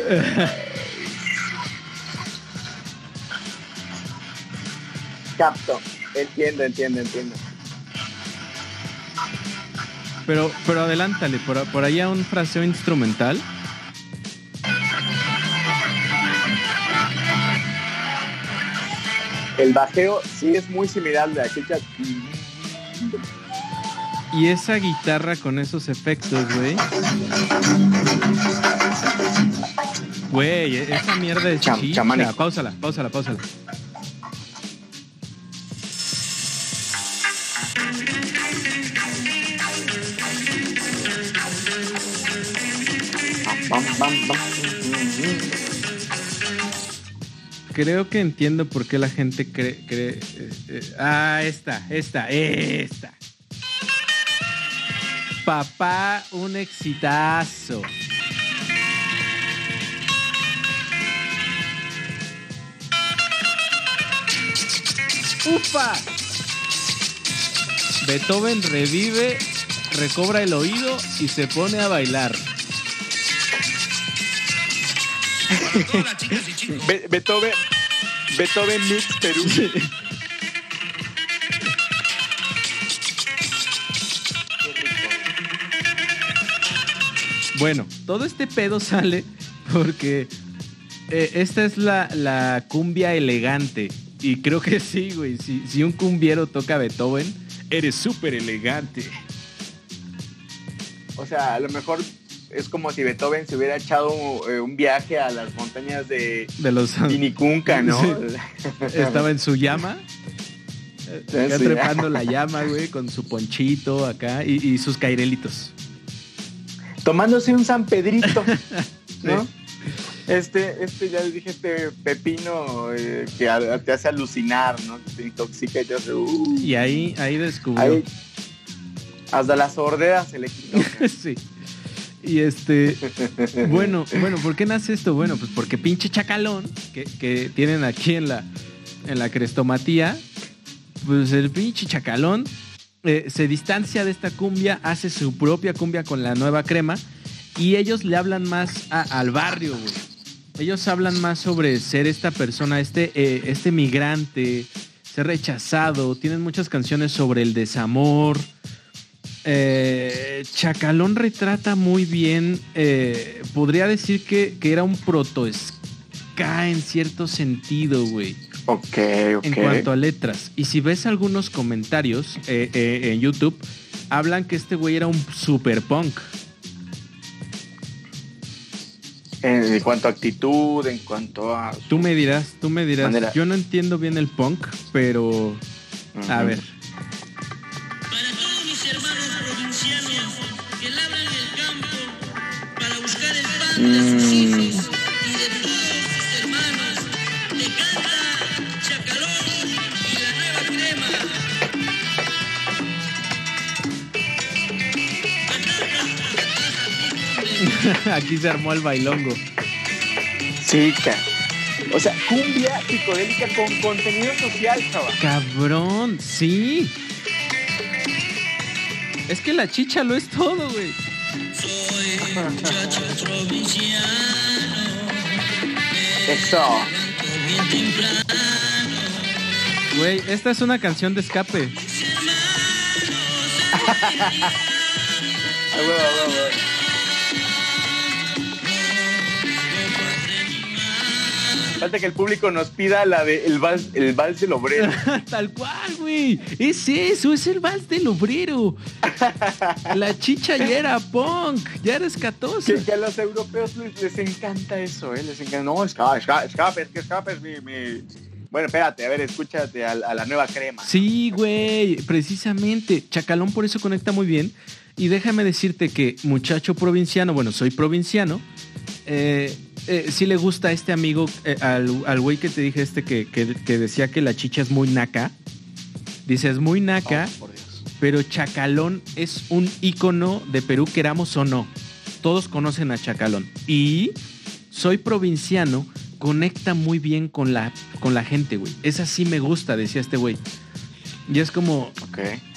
Capto. Entiendo, entiendo, entiendo. Pero, pero adelántale, por, por ahí a un fraseo instrumental. El bajeo sí es muy similar al de aquel chat. Y esa guitarra con esos efectos, güey. Güey, esa mierda es Cham- chicha. chamánico. Páusala, páusala, páusala. Creo que entiendo por qué la gente cree... cree eh, eh, ah, esta, esta, esta. Papá, un exitazo. ¡Ufa! Beethoven revive, recobra el oído y se pone a bailar. Be- Beethoven, Beethoven Mix Perú. Bueno, todo este pedo sale porque eh, esta es la, la cumbia elegante. Y creo que sí, güey. Si, si un cumbiero toca Beethoven, eres súper elegante. O sea, a lo mejor es como si Beethoven se hubiera echado eh, un viaje a las montañas de, De los. Vinicunca, ¿no? Sí. Estaba en su llama. Acá trepando la llama, güey, con su ponchito acá y, y sus cairelitos. Tomándose un San Pedrito, ¿no? Este, este, ya les dije, este pepino eh, que a- te hace alucinar, ¿no? Que te intoxica y te hace... uh. Y ahí, ahí descubrió. Ahí, hasta la sordera se le quitó. sí. Y este, bueno, bueno, ¿por qué nace esto? Bueno, pues porque pinche chacalón que, que tienen aquí en la, en la crestomatía, pues el pinche chacalón eh, se distancia de esta cumbia, hace su propia cumbia con la nueva crema y ellos le hablan más al barrio, güey. Ellos hablan más sobre ser esta persona, este, eh, este migrante, ser rechazado. Tienen muchas canciones sobre el desamor. Eh, Chacalón retrata muy bien, eh, podría decir que, que era un proto ska en cierto sentido, güey, ok, ok. en cuanto a letras. Y si ves algunos comentarios eh, en YouTube, hablan que este güey era un super punk. En, cuanto a actitud, en cuanto a... Tú me dirás, tú me dirás. Manera. Yo no entiendo bien el punk, pero a ver. Aquí se armó el bailongo. Sí, ca- O sea, cumbia psicodélica con contenido social, chaval. Cabrón, sí. Es que la chicha lo es todo, güey. Eso. bien temprano. Güey, esta es una canción de escape. Falta que el público nos pida la de el vals, el vals del obrero. Tal cual, güey. Es eso, es el vals del obrero. La chicha ya era punk, ya era escatosa. que, que a los europeos les, les encanta eso, ¿eh? Les encanta. No, escape, escape, es que escape es mi, mi- Bueno, espérate, a ver, escúchate a, a la nueva crema. Sí, güey, precisamente. Chacalón por eso conecta muy bien. Y déjame decirte que muchacho provinciano, bueno, soy provinciano, eh, eh, sí le gusta a este amigo, eh, al al güey que te dije este que, que- que decía que la chicha es muy naca. Dice, es muy naca, Oh. Pero Chacalón es un ícono de Perú, queramos o no. Todos conocen a Chacalón. Y soy provinciano, conecta muy bien con la, con la gente, güey. Esa sí me gusta, decía este güey. Y es como,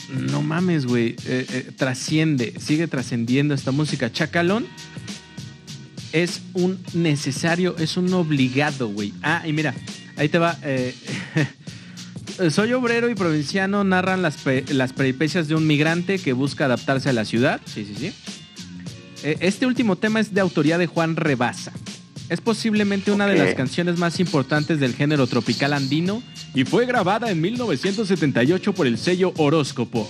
no mames, güey. eh, eh, trasciende, sigue trascendiendo esta música. Chacalón es un necesario, es un obligado, güey. Ah, y mira, ahí te va. eh, Soy obrero y provinciano, narran las, las peripecias de un migrante que busca adaptarse a la ciudad. Sí, sí, sí. Eh, Este último tema es de autoría de Juan Rebasa. Es posiblemente una de las canciones más importantes del género tropical andino y fue grabada en 1978 por el sello Horóscopo.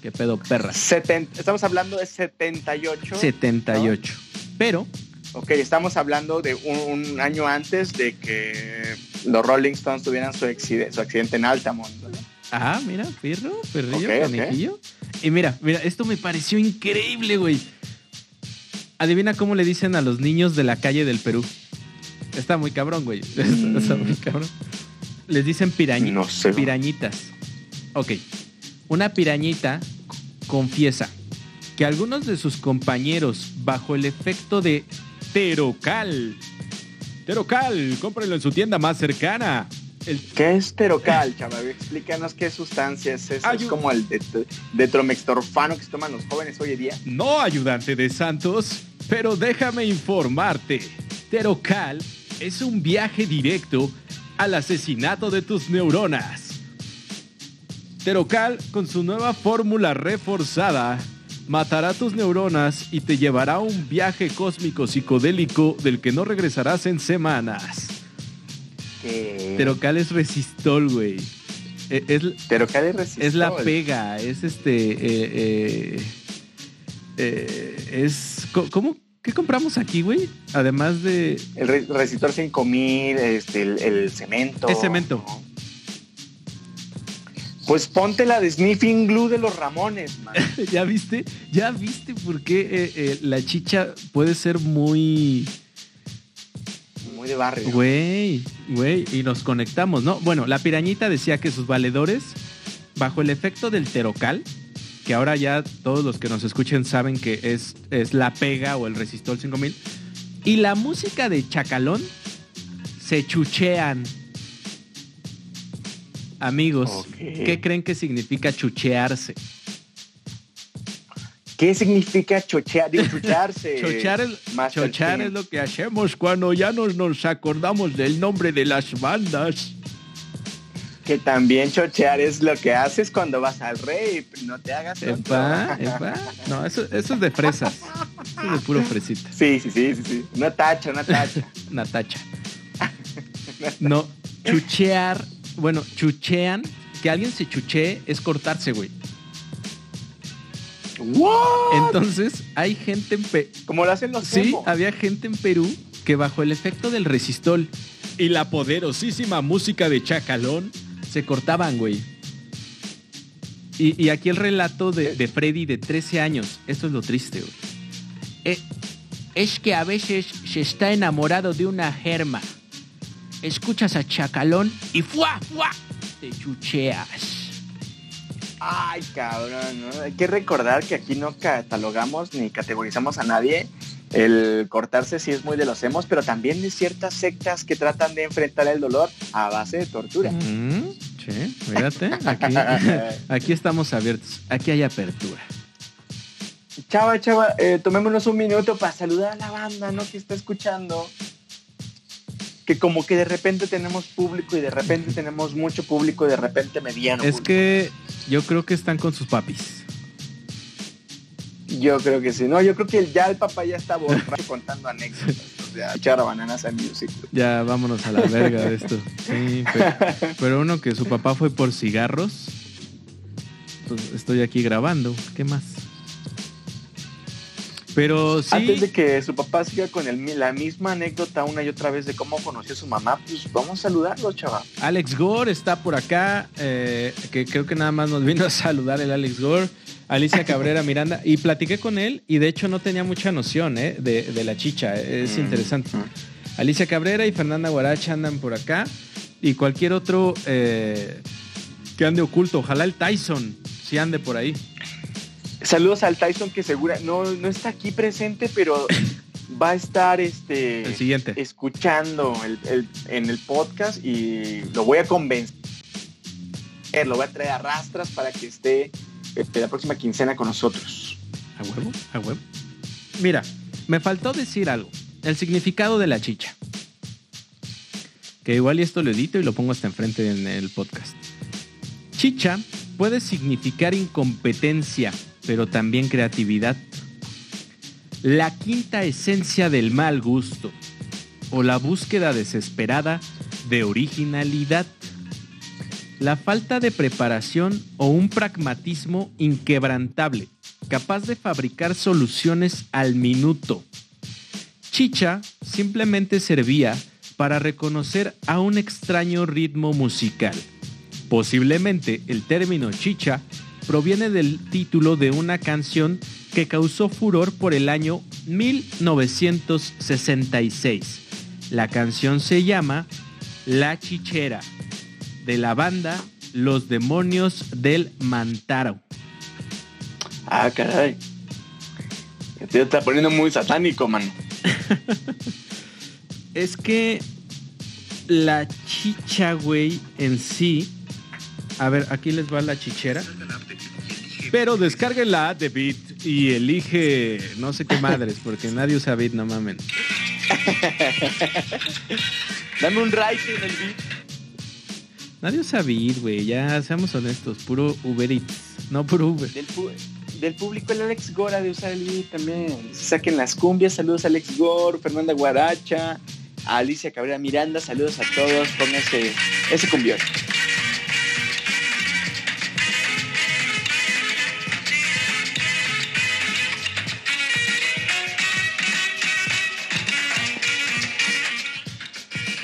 ¿Qué pedo? Seten- estamos hablando de 78. 78. Pero, Ok, estamos hablando de un, un año antes de que los Rolling Stones tuvieran su, accide- su accidente en Altamont. ¿no? ah, mira, perro, perrillo, Ok, ok. conejillo. Y mira, mira, esto me pareció increíble, güey. Adivina cómo le dicen a los niños de la calle del Perú. Está muy cabrón, güey. Está, está muy cabrón. Les dicen pirañitas. No sé. Pirañitas. Ok. Una pirañita confiesa que algunos de sus compañeros, bajo el efecto de Terocal. Terocal, cómprenlo en su tienda más cercana. El ¿Qué es terocal, chaval? Explícanos qué sustancia es eso. Es como el de, detromextorfano que se toman los jóvenes hoy en día. No, ayudante de Santos, pero déjame informarte. Terocal es un viaje directo al asesinato de tus neuronas. Terocal, con su nueva fórmula reforzada, matará tus neuronas y te llevará a un viaje cósmico psicodélico del que no regresarás en semanas. Que... Terocal es resistol, güey. Eh, Es, Terocal es resistol. es la pega, es este. eh, eh, eh, es. ¿Cómo? ¿Qué compramos aquí, güey? Además de. El re- resistor 5000, este, el, el cemento. Es cemento. ¿no? Pues ponte la de Sniffing Glue de los Ramones, man. ¿Ya viste? ¿Ya viste por qué eh, eh, la chicha puede ser muy. Muy de barrio. Güey, güey, y nos conectamos, ¿no? Bueno, la pirañita decía que sus valedores, bajo el efecto del terocal, que ahora ya todos los que nos escuchen saben que es, es la pega o el resistor 5000, y la música de Chacalón se chuchean. Amigos, Ok. ¿qué creen que significa chuchearse? ¿Qué significa chochear? Digo, chucharse. Chochar, es, chochar es lo que hacemos cuando ya nos, nos acordamos del nombre de las bandas. Que también chochear es lo que haces cuando vas al rey. No te hagas. Epa, epa. No, eso, eso es de fresas. Eso es de puro fresita. Sí, sí, sí, sí, sí. Una tacha, una tacha. Natacha. No, chuchear. Bueno, chuchean. Que alguien se chuchee es cortarse, güey. ¿What? Entonces, hay gente en Perú. Como lo hacen los Sí, había gente en Perú que bajo el efecto del resistol y la poderosísima música de Chacalón se cortaban, güey. Y, y aquí el relato de, de Freddy de 13 años. Esto es lo triste, güey. Eh, es que a veces se está enamorado de una germa. Escuchas a Chacalón y ¡fuá, fuá! Te chucheas. Ay, cabrón, ¿no? Hay que recordar que aquí no catalogamos ni categorizamos a nadie. El cortarse sí es muy de los emos, pero también de ciertas sectas que tratan de enfrentar el dolor a base de tortura. Mm, sí, fíjate. Aquí, aquí estamos abiertos. Aquí hay apertura. Chava, chava, eh, tomémonos un minuto para saludar a la banda, ¿no? Que está escuchando. Que como que de repente tenemos público y de repente tenemos mucho público y de repente mediano. Es público. que yo creo que están con sus papis. Yo creo que sí. No, yo creo que ya el papá ya está borracho contando anécdotas. O sea, echar a bananas en music. Ya vámonos a la verga de esto. Sí, pero, pero uno que su papá fue por cigarros. Pues estoy aquí grabando. ¿Qué más? Pero sí. Antes de que su papá siga con el- la misma anécdota una y otra vez de cómo conoció a su mamá, pues vamos a saludarlo, chaval. Alex Gore está por acá, eh, que creo que nada más nos vino a saludar el Alex Gore. Alicia Cabrera Miranda, y platiqué con él y de hecho no tenía mucha noción eh, de, de la chicha, es Mm. interesante. Alicia Cabrera y Fernanda Guaracha andan por acá y cualquier otro eh, que ande oculto, ojalá el Tyson si ande por ahí. Saludos al Tyson que segura no, no está aquí presente, pero va a estar este El siguiente. escuchando el- el- en el podcast y lo voy a convencer. Lo voy a traer a rastras para que esté este, la próxima quincena con nosotros. ¿A huevo? ¿A huevo? Mira, me faltó decir algo. El significado de la chicha. Que igual y esto lo edito y lo pongo hasta enfrente en el podcast. Chicha puede significar incompetencia, pero también creatividad. La quinta esencia del mal gusto. O la búsqueda desesperada de originalidad. La falta de preparación o un pragmatismo inquebrantable, capaz de fabricar soluciones al minuto. Chicha simplemente servía para reconocer a un extraño ritmo musical. Posiblemente el término chicha proviene del título de una canción que causó furor por el año 1966. La canción se llama La Chichera, de la banda Los Demonios del Mantaro. Ah, caray. Te está poniendo muy satánico, mano. Es que la chicha, güey, en sí. A ver, aquí les va la chichera. Pero descarguen la app de Bit y elige no sé qué madres, porque nadie usa Bit, no mamen. Dame un like en el beat. Nadie usa Bit, güey, ya seamos honestos, puro Uber Eats, no puro Uber. Del, pu- del público el Alex Gora de usar el beat también. Saquen las cumbias, saludos a Alex Gore, Fernanda Guaracha, a Alicia Cabrera Miranda, saludos a todos, pónganse ese cumbión.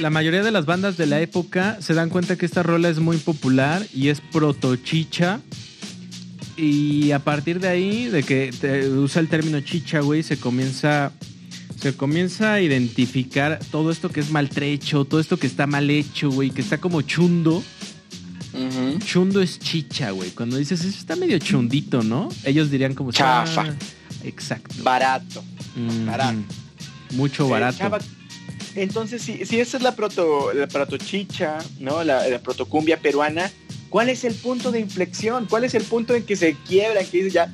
La mayoría de las bandas de la época se dan cuenta que esta rola es muy popular y es proto chicha. Y a partir de ahí, de que te usa el término chicha, güey, se comienza, se comienza a identificar todo esto que es maltrecho, todo esto que está mal hecho, güey, que está como chundo. Chundo es chicha, güey. Cuando dices, eso está medio chundito, ¿no? Ellos dirían como... Chafa. "Ah, exacto. Barato. Barato. Mucho barato. chava, entonces, si, si esa es la proto, la protochicha, ¿no? La, la protocumbia peruana, ¿cuál es el punto de inflexión? ¿Cuál es el punto en que se quiebra, en que dice ya,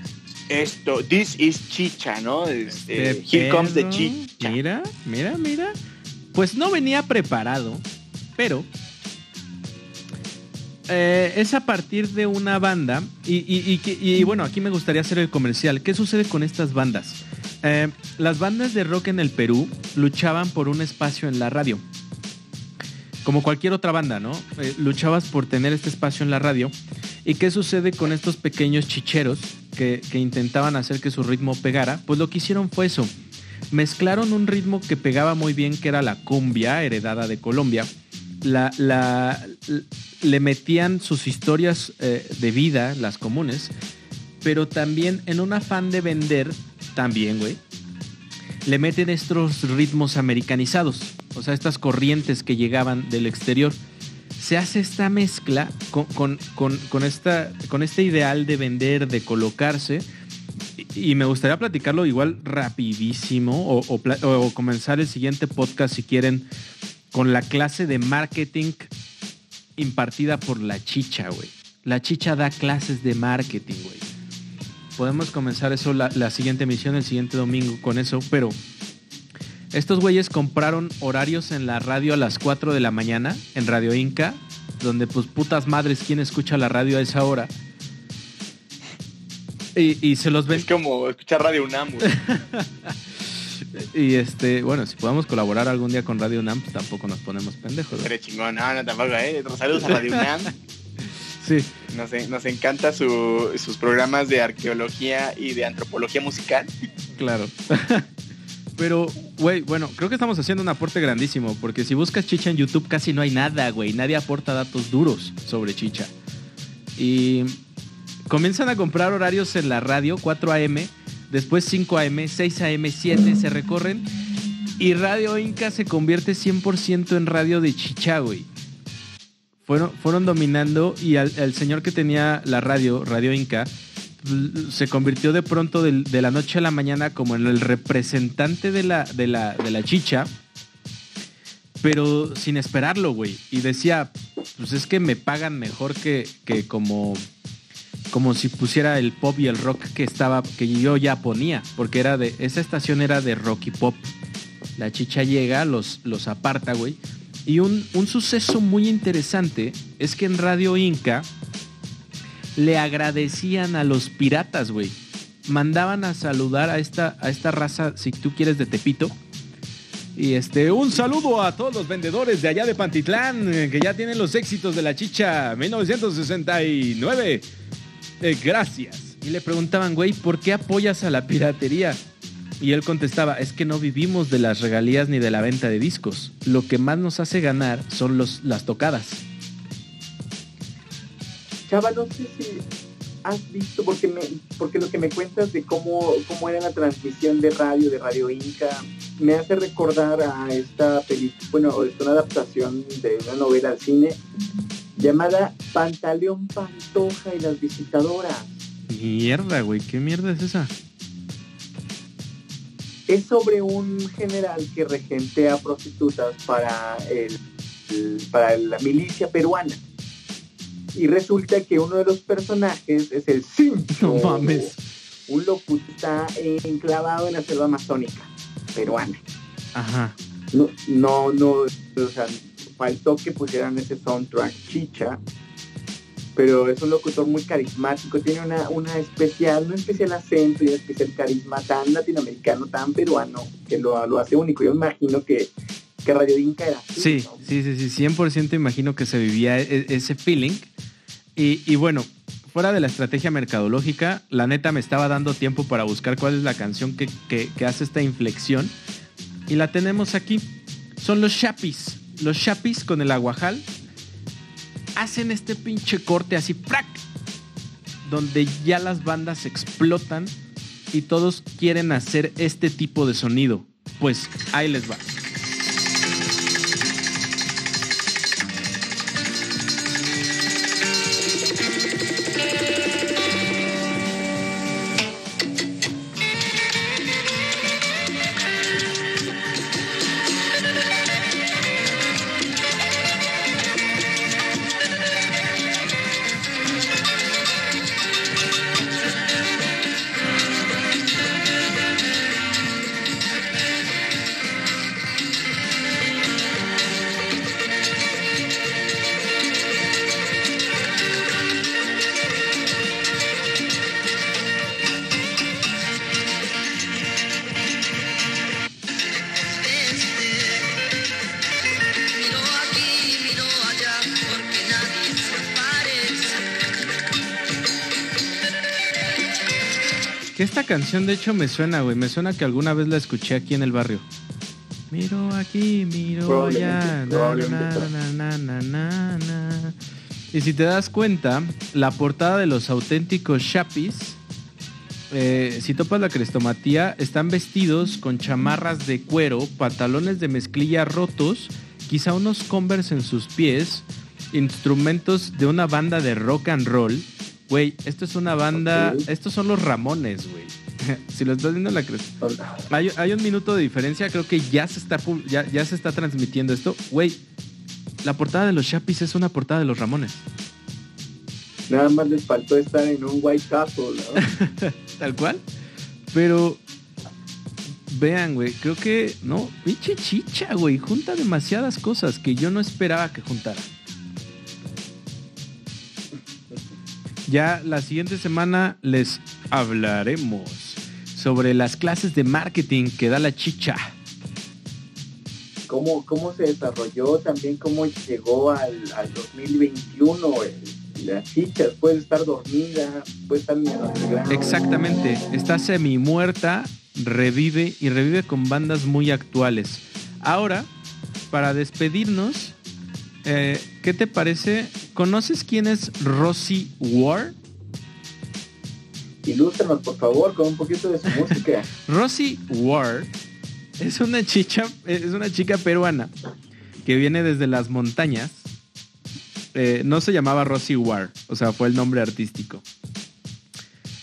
esto, this is chicha, ¿no? Este, Este here comes the chicha. Mira, mira, mira. Pues no venía preparado, pero eh, es a partir de una banda. Y, y- y que- y, bueno, aquí me gustaría hacer el comercial. ¿Qué sucede con estas bandas? Eh, las bandas de rock en el Perú luchaban por un espacio en la radio. Como cualquier otra banda, ¿no? Eh, luchabas por tener este espacio en la radio. ¿Y qué sucede con estos pequeños chicheros que, intentaban hacer que su ritmo pegara? Pues lo que hicieron fue eso. Mezclaron un ritmo que pegaba muy bien, que era la cumbia, heredada de Colombia. Le metían sus historias eh, de vida, las comunes, pero también en un afán de vender, también, güey, le meten estos ritmos americanizados, o sea, estas corrientes que llegaban del exterior. Se hace esta mezcla con, con- con- esta, con este ideal de vender, de colocarse. Y, me gustaría platicarlo igual rapidísimo o comenzar el siguiente podcast si quieren con la clase de marketing impartida por la chicha, güey. La chicha da clases de marketing, güey. Podemos comenzar eso la, la siguiente emisión, el siguiente domingo con eso, pero estos güeyes compraron horarios en la radio a las 4 de la mañana, en Radio Inca, donde pues putas madres, ¿quién escucha la radio a esa hora? Y, y se los ven Es como escuchar Radio UNAM, güey. Y este, bueno, si podemos colaborar algún día con Radio UNAM, pues tampoco nos ponemos pendejos. ¿no? Pero chingón, no, no, tampoco, ¿eh? Saludos a Radio UNAM. Sí, Nos, nos encanta su- sus programas de arqueología y de antropología musical. claro. Pero, güey, bueno, creo que estamos haciendo un aporte grandísimo, porque si buscas chicha en YouTube casi no hay nada, güey. Nadie aporta datos duros sobre chicha. Y comienzan a comprar horarios en la radio, 4 a.m., después 5 a.m., 6 a.m., 7, se recorren. Y Radio Inca se convierte 100% en radio de chicha, güey. Fueron, fueron dominando y al, señor que tenía la radio, Radio Inca, se convirtió de pronto del- de, la noche a la mañana como en el representante de la, de la, de la chicha, pero sin esperarlo, güey. Y decía, pues es que me pagan mejor que, que como, como si pusiera el pop y el rock que estaba, que yo ya ponía, porque era de, esa estación era de rock y pop. La chicha llega, los, los aparta, güey. Y un, un suceso muy interesante es que en Radio Inca le agradecían a los piratas, güey. Mandaban a saludar a esta, a esta raza, si tú quieres, de Tepito. Y este, un saludo a todos los vendedores de allá de Pantitlán, eh, que ya tienen los éxitos de la chicha 1969. Eh, gracias. Y le preguntaban, güey, ¿por qué apoyas a la piratería? Y él contestaba, es que no vivimos de las regalías ni de la venta de discos. Lo que más nos hace ganar son los, las tocadas. Chava, no sé si has visto, porque me, porque lo que me cuentas de cómo, cómo era la transmisión de radio, de Radio Inca, me hace recordar a esta película, bueno, es una adaptación de una novela al cine llamada Pantaleón Pantoja y las visitadoras. Mierda, güey, ¿qué mierda es esa? Es sobre un general que regentea prostitutas para, el, el- para la milicia peruana. Y resulta que uno de los personajes es el Cincho. No mames. Un loco que está enclavado en la selva amazónica peruana. Ajá. No, no, no, o sea, faltó que pusieran ese soundtrack chicha, pero es un locutor muy carismático, tiene una, una especial, un especial acento y un especial carisma tan latinoamericano, tan peruano, que lo, lo hace único. Yo imagino que, que Radio Inca era así, Sí, ¿no? sí, sí, sí, 100% imagino que se vivía e- ese feeling. Y, y bueno, fuera de la estrategia mercadológica, la neta me estaba dando tiempo para buscar cuál es la canción que, que- que hace esta inflexión. Y la tenemos aquí. Son los Chapis. los Chapis con el aguajal hacen este pinche corte así, ¡prac! Donde ya las bandas explotan y todos quieren hacer este tipo de sonido. Pues ahí les va. Canción de hecho me suena, güey. Me suena que alguna vez la escuché aquí en el barrio. Miro aquí, miro allá. na, probablemente. na, na, na, na, na. Y si te das cuenta, la portada de los auténticos Chapis, eh, si topas la crestomatía, están vestidos con chamarras de cuero, pantalones de mezclilla rotos, quizá unos Converse en sus pies, instrumentos de una banda de rock and roll. Güey, esto es una banda. Estos son los Ramones, güey. si lo estás viendo en la crestomatía. Hay, hay un minuto de diferencia, creo que ya se está, ya, ya se está transmitiendo esto. Güey, la portada de los Chapis es una portada de los Ramones. Nada más les faltó estar en un White Castle, ¿no? Tal cual. Pero vean, güey, creo que no, pinche chicha, güey, junta demasiadas cosas que yo no esperaba que juntara. Ya la siguiente semana les hablaremos sobre las clases de marketing que da la chicha. cómo, cómo se desarrolló, también cómo llegó al, al 2021. el- la chicha puede estar dormida, puede estar. Exactamente, está semi muerta, revive y revive con bandas muy actuales. Ahora, para despedirnos, eh, ¿qué te parece? ¿Conoces quién es Rosy Ward? Ilústranos, por favor, con un poquito de su música. Rosy Ward es una chicha, es una chica peruana que viene desde las montañas. Eh, no se llamaba Rosy Ward, o sea, fue el nombre artístico.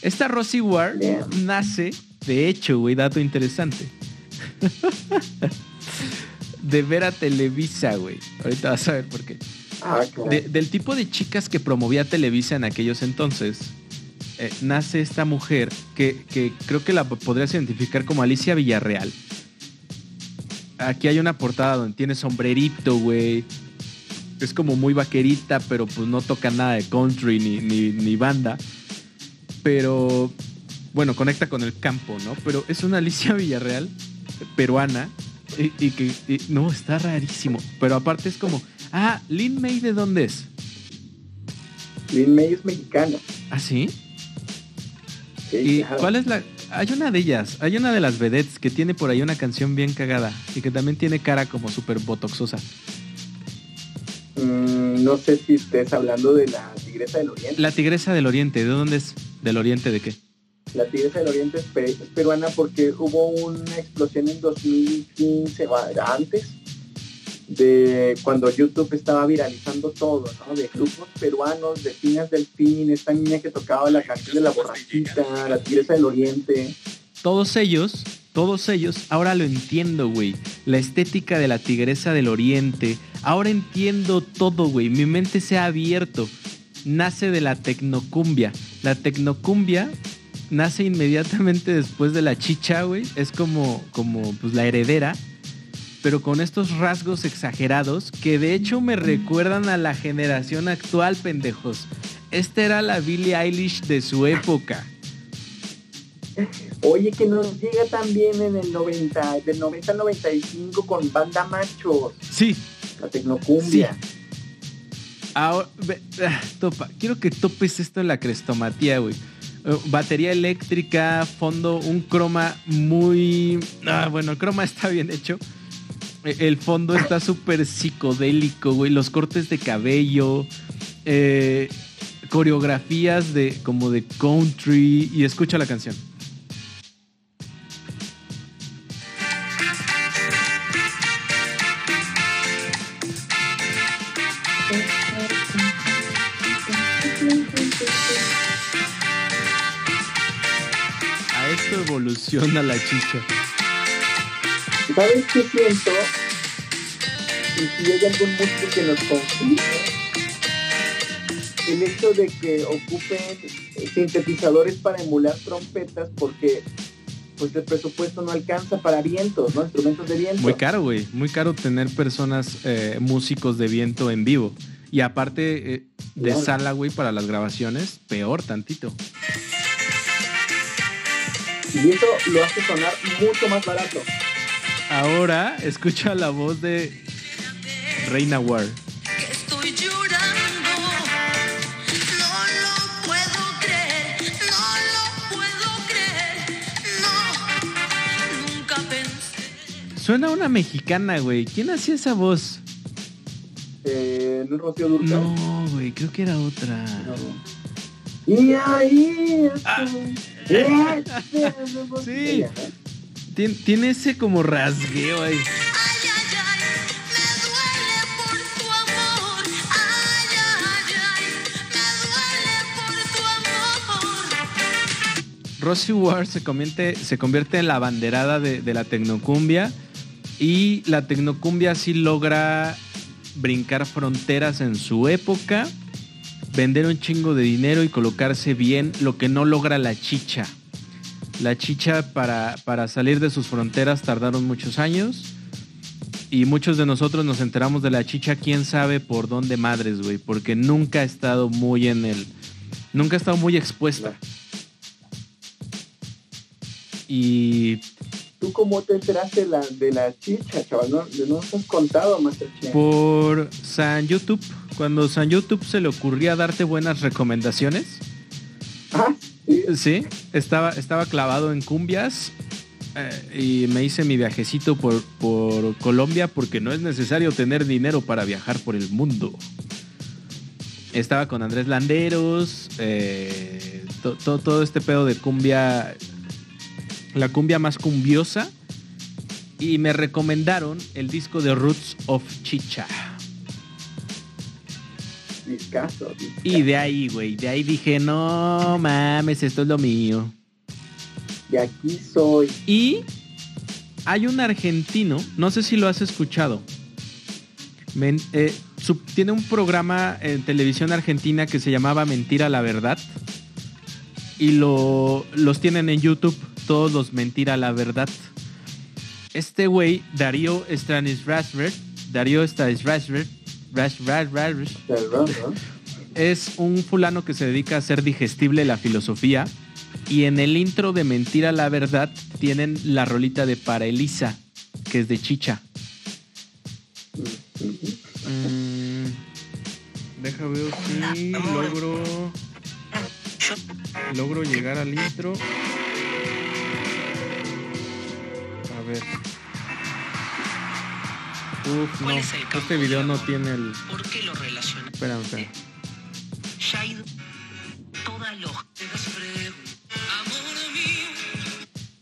Esta Rosy Ward Bien. nace, de hecho, güey, dato interesante. de ver a Televisa, güey. Ahorita vas a ver por qué. Ah, claro. De- del tipo de chicas que promovía Televisa en aquellos entonces, eh, nace esta mujer que, que creo que la podrías identificar como Alicia Villarreal. Aquí hay una portada donde tiene sombrerito, güey. Es como muy vaquerita, pero pues no toca nada de country ni, ni, ni banda. Pero, bueno, conecta con el campo, ¿no? Pero es una Alicia Villarreal peruana y, y que, y- no, está rarísimo. Pero aparte es como, ah, Lin May, ¿de dónde es? Lin May es mexicana. ¿Ah, sí? Sí, ¿Y claro. cuál es la...? Hay una de ellas, hay una de las vedettes que tiene por ahí una canción bien cagada y que también tiene cara como súper botoxosa. Mm, no sé si estés hablando de la Tigresa del Oriente. La Tigresa del Oriente, ¿de dónde es? ¿Del Oriente de qué? La Tigresa del Oriente es, pe- es peruana porque hubo una explosión en 2015, va, antes de cuando YouTube estaba viralizando todo, ¿no? De grupos peruanos, de Finas del Fin, esta niña que tocaba la canción de la borrachita, la Tigresa del Oriente. Todos ellos, todos ellos, ahora lo entiendo, güey. La estética de la Tigresa del Oriente. Ahora entiendo todo, güey. Mi mente se ha abierto. Nace de la tecnocumbia. La tecnocumbia nace inmediatamente después de la chicha, güey. Es como, como pues, la heredera. Pero con estos rasgos exagerados que de hecho me recuerdan a la generación actual, pendejos. Esta era la Billie Eilish de su época. Oye, que nos llega también en el 90, del 90 al 95 con Banda Machos, Sí, la Tecnocumbia. Ahora, ve- ah, topa, quiero que topes esto en la crestomatía, güey. Eh, batería eléctrica, fondo, un croma muy... Ah, bueno, el croma está bien hecho. E- El fondo está súper psicodélico, güey. Los cortes de cabello, eh, coreografías de como de country. Y escucha la canción. Esto evoluciona la chicha. ¿Sabes qué siento? Y si hay algún músico que nos confirme, el hecho de que ocupen sintetizadores para emular trompetas porque pues el presupuesto no alcanza para vientos, ¿no? Instrumentos de viento. Muy caro, güey. Muy caro tener personas, eh, músicos de viento en vivo. Y aparte eh, de Claro. sala, güey, para las grabaciones, peor tantito. Y eso lo hace sonar mucho más barato. Ahora escucha la voz de Reina War. que estoy llorando. No lo puedo creer, no lo puedo creer. No, nunca pensé. Suena una mexicana, güey. ¿Quién hacía esa voz? Eh, ¿No Rocío Dúrcal? No, güey, creo que era otra. No. Y ahí Ah. este, Sí. Tien- tiene ese como rasgueo ahí. Rosy Ward se convierte, se convierte en la banderada de, de la tecnocumbia y la tecnocumbia sí logra brincar fronteras en su época, vender un chingo de dinero y colocarse bien, lo que no logra la chicha. La chicha para, para salir de sus fronteras tardaron muchos años y muchos de nosotros nos enteramos de la chicha, quién sabe por dónde madres, güey, porque nunca ha estado muy en el... Nunca ha estado muy expuesta. Y ¿Tú cómo te enteraste de la, de la chicha, chaval? No, no nos has contado, Masterchef. por San YouTube, cuando San YouTube se le ocurría darte buenas recomendaciones, Ah, sí. sí, estaba, estaba clavado en cumbias eh, y me hice mi viajecito por, por Colombia porque no es necesario tener dinero para viajar por el mundo. Estaba con Andrés Landeros, eh, to- to- todo este pedo de cumbia, la cumbia más cumbiosa. Y me recomendaron el disco de Roots of Chicha. Y de ahí, güey, de ahí dije, no mames, esto es lo mío. Y aquí soy. Y hay un argentino, no sé si lo has escuchado. Men- eh, tiene un programa en televisión argentina que se llamaba Mentira la Verdad. Y lo, los tienen en YouTube, todos los Mentira la Verdad. Este güey, Darío Stanisrasver, Darío Stanisrasver, es un fulano que se dedica a hacer digestible la filosofía. Y en el intro de Mentira la Verdad tienen la rolita de Para Elisa, que es de Chicha. Mm, deja ver si logro. Logro llegar al intro. Ver. Uf, no. ¿Cuál es el campo Este video no tiene el. ¿Por qué lo relaciona? Espera. Ya hay toda.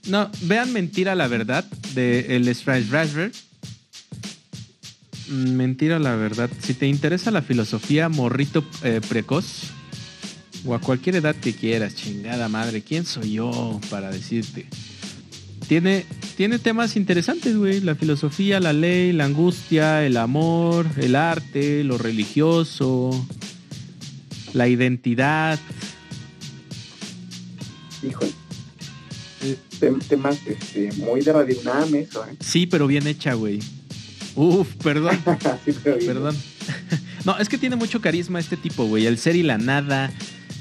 No, vean Mentira la Verdad de el Strice Raspberry. Mm, Mentira la Verdad. Si te interesa la filosofía morrito eh, precoz o a cualquier edad que quieras, chingada madre, ¿quién soy yo para decirte? Tiene, tiene temas interesantes, güey. La filosofía, la ley, la angustia, el amor, el arte, lo religioso, la identidad. Híjole. Eh, Tem- Temas este, muy de Radio UNAM, eso, ¿eh? Sí, pero bien hecha, güey. Uf, perdón. Sí. Perdón. no, es que tiene mucho carisma este tipo, güey. El ser y la nada.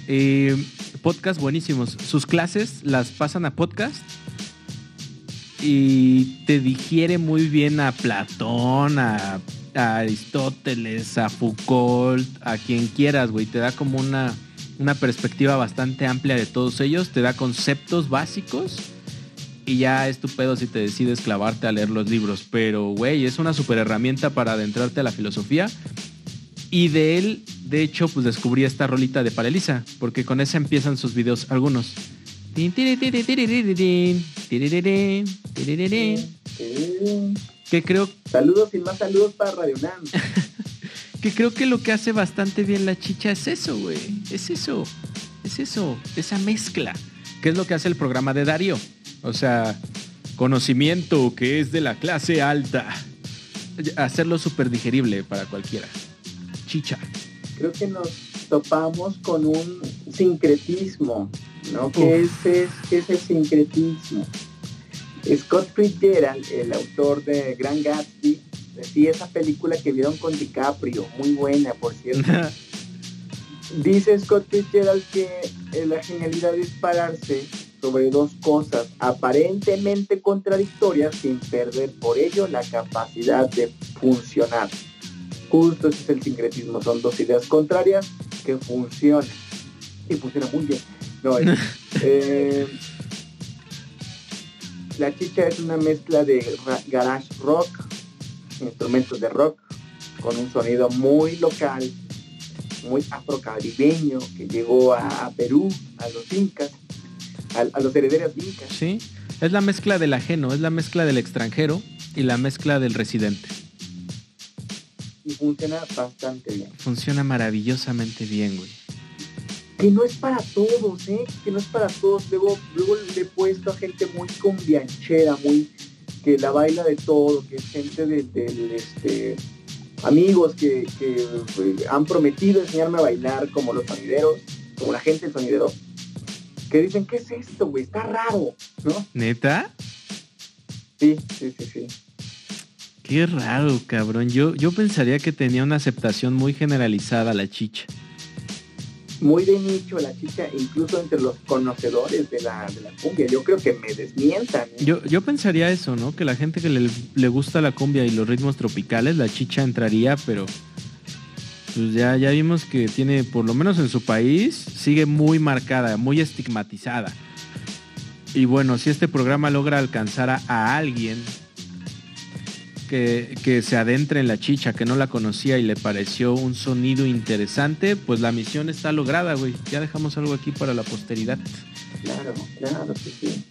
Eh, podcast buenísimos. Sus clases las pasan a podcast. Y te digiere muy bien a Platón, a, Aristóteles, a Foucault, a quien quieras, güey. Te da como una, una perspectiva bastante amplia de todos ellos. Te da conceptos básicos. y ya es tu pedo si te decides clavarte a leer los libros. Pero, güey, es una super herramienta para adentrarte a la filosofía. Y de él, de hecho, pues descubrí esta rolita de Paralisa, porque con esa empiezan sus videos algunos. Que creo, Saludos y más saludos para Radio Nam. que creo que lo que hace bastante bien la chicha es eso, güey. Es eso. Es eso. Esa mezcla. Que es lo que hace el programa de Darío. O sea, conocimiento que es de la clase alta. Hacerlo súper digerible para cualquiera. Chicha. Creo que nos topamos con un sincretismo, ¿no? ¿Qué es, es- qué es el sincretismo? Scott Fitzgerald, el autor de Gran Gatsby, decía esa película que vieron con DiCaprio, muy buena, por cierto. Dice Scott Fitzgerald que eh, la genialidad es pararse sobre dos cosas aparentemente contradictorias sin perder por ello la capacidad de funcionar. Justo ese es el sincretismo, son dos ideas contrarias que funcionan. Y funciona muy bien. No, es- eh, la chicha es una mezcla de ra- garage rock, instrumentos de rock, con un sonido muy local, muy afrocaribeño, que llegó a, a Perú, a los incas, a, a los herederos incas. Sí. Es la mezcla del ajeno, es la mezcla del extranjero y la mezcla del residente. Y funciona bastante bien. Funciona maravillosamente bien, güey. Que no es para todos, ¿eh? Que no es para todos. Luego, luego le he puesto a gente muy combianchera, muy que la baila de todo, que es gente de, de- este amigos que, que, eh, han prometido enseñarme a bailar como los sonideros, como la gente del sonidero, que dicen, ¿qué es esto, güey? Está raro, ¿no? ¿Neta? Sí, sí, sí, sí. Qué raro, cabrón. Yo, yo pensaría que tenía una aceptación muy generalizada la chicha. Muy de nicho la chica, incluso entre los conocedores de la, de la cumbia. Yo creo que me desmientan. ¿eh? Yo, yo pensaría eso, ¿no? Que la gente que le, le gusta la cumbia y los ritmos tropicales, la chicha entraría, pero pues ya, ya vimos que tiene, por lo menos en su país, sigue muy marcada, muy estigmatizada. Y bueno, si este programa logra alcanzar a, a alguien que, que se adentre en la chicha, que no la conocía y le pareció un sonido interesante, pues la misión está lograda, güey. Ya dejamos algo aquí para la posteridad. Claro, claro, sí, sí.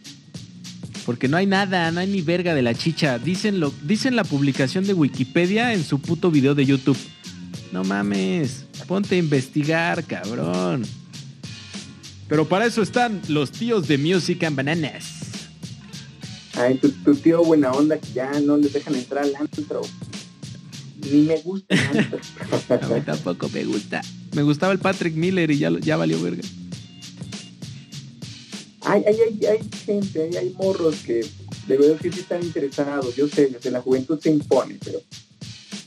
Porque no hay nada, no hay ni verga de la chicha. Dicen, lo, dicen la publicación de Wikipedia en su puto video de YouTube. No mames, ponte a investigar, cabrón. Pero para eso están los tíos de Music and Bananas. Ay, tu, tu tío buena onda que ya no les dejan entrar al antro. Ni me gusta el antro. A mí tampoco me gusta. Me gustaba el Patrick Miller y ya, ya valió verga. hay, hay, hay, hay gente, hay, hay morros que de verdad que sí están interesados. Yo sé, sé, la juventud se impone, pero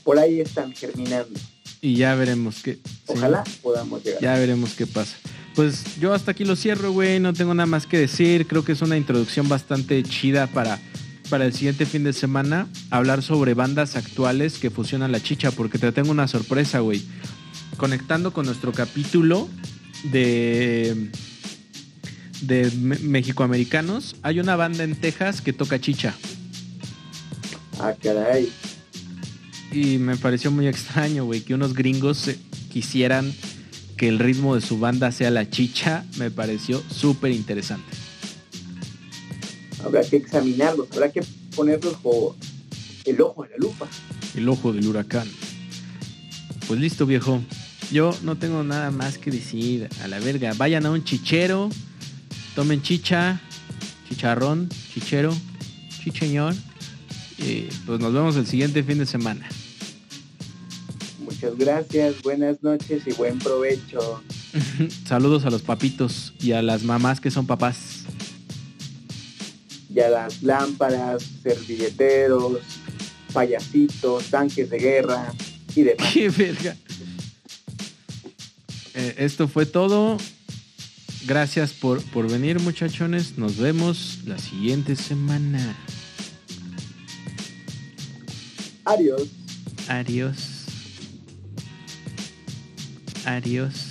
por ahí están germinando. Y ya veremos qué. sí. Ojalá podamos llegar. Ya veremos qué pasa. Pues yo hasta aquí lo cierro, güey. No tengo nada más que decir. Creo que es una introducción bastante chida para, para el siguiente fin de semana. Hablar sobre bandas actuales que fusionan la chicha. Porque te tengo una sorpresa, güey. Conectando con nuestro capítulo de, de me- Mexicoamericanos, hay una banda en Texas que toca chicha. Ah, caray. Y me pareció muy extraño, güey, que unos gringos quisieran que el ritmo de su banda sea la chicha. Me pareció súper interesante. Habrá que examinarlos, habrá que ponerlos bajo el ojo a la lupa. El ojo del huracán. Pues listo, viejo. Yo no tengo nada más que decir. A la verga. Vayan a un chichero. Tomen chicha. Chicharrón. Chichero. Chicheñor. Y pues nos vemos el siguiente fin de semana. Muchas gracias, buenas noches y buen provecho. Saludos a los papitos y a las mamás que son papás. Y a las lámparas, servilleteros, payasitos, tanques de guerra y demás. ¡Qué verga! Eh, esto fue todo. Gracias por, por venir, muchachones. Nos vemos la siguiente semana. Adiós. Adiós. Adiós.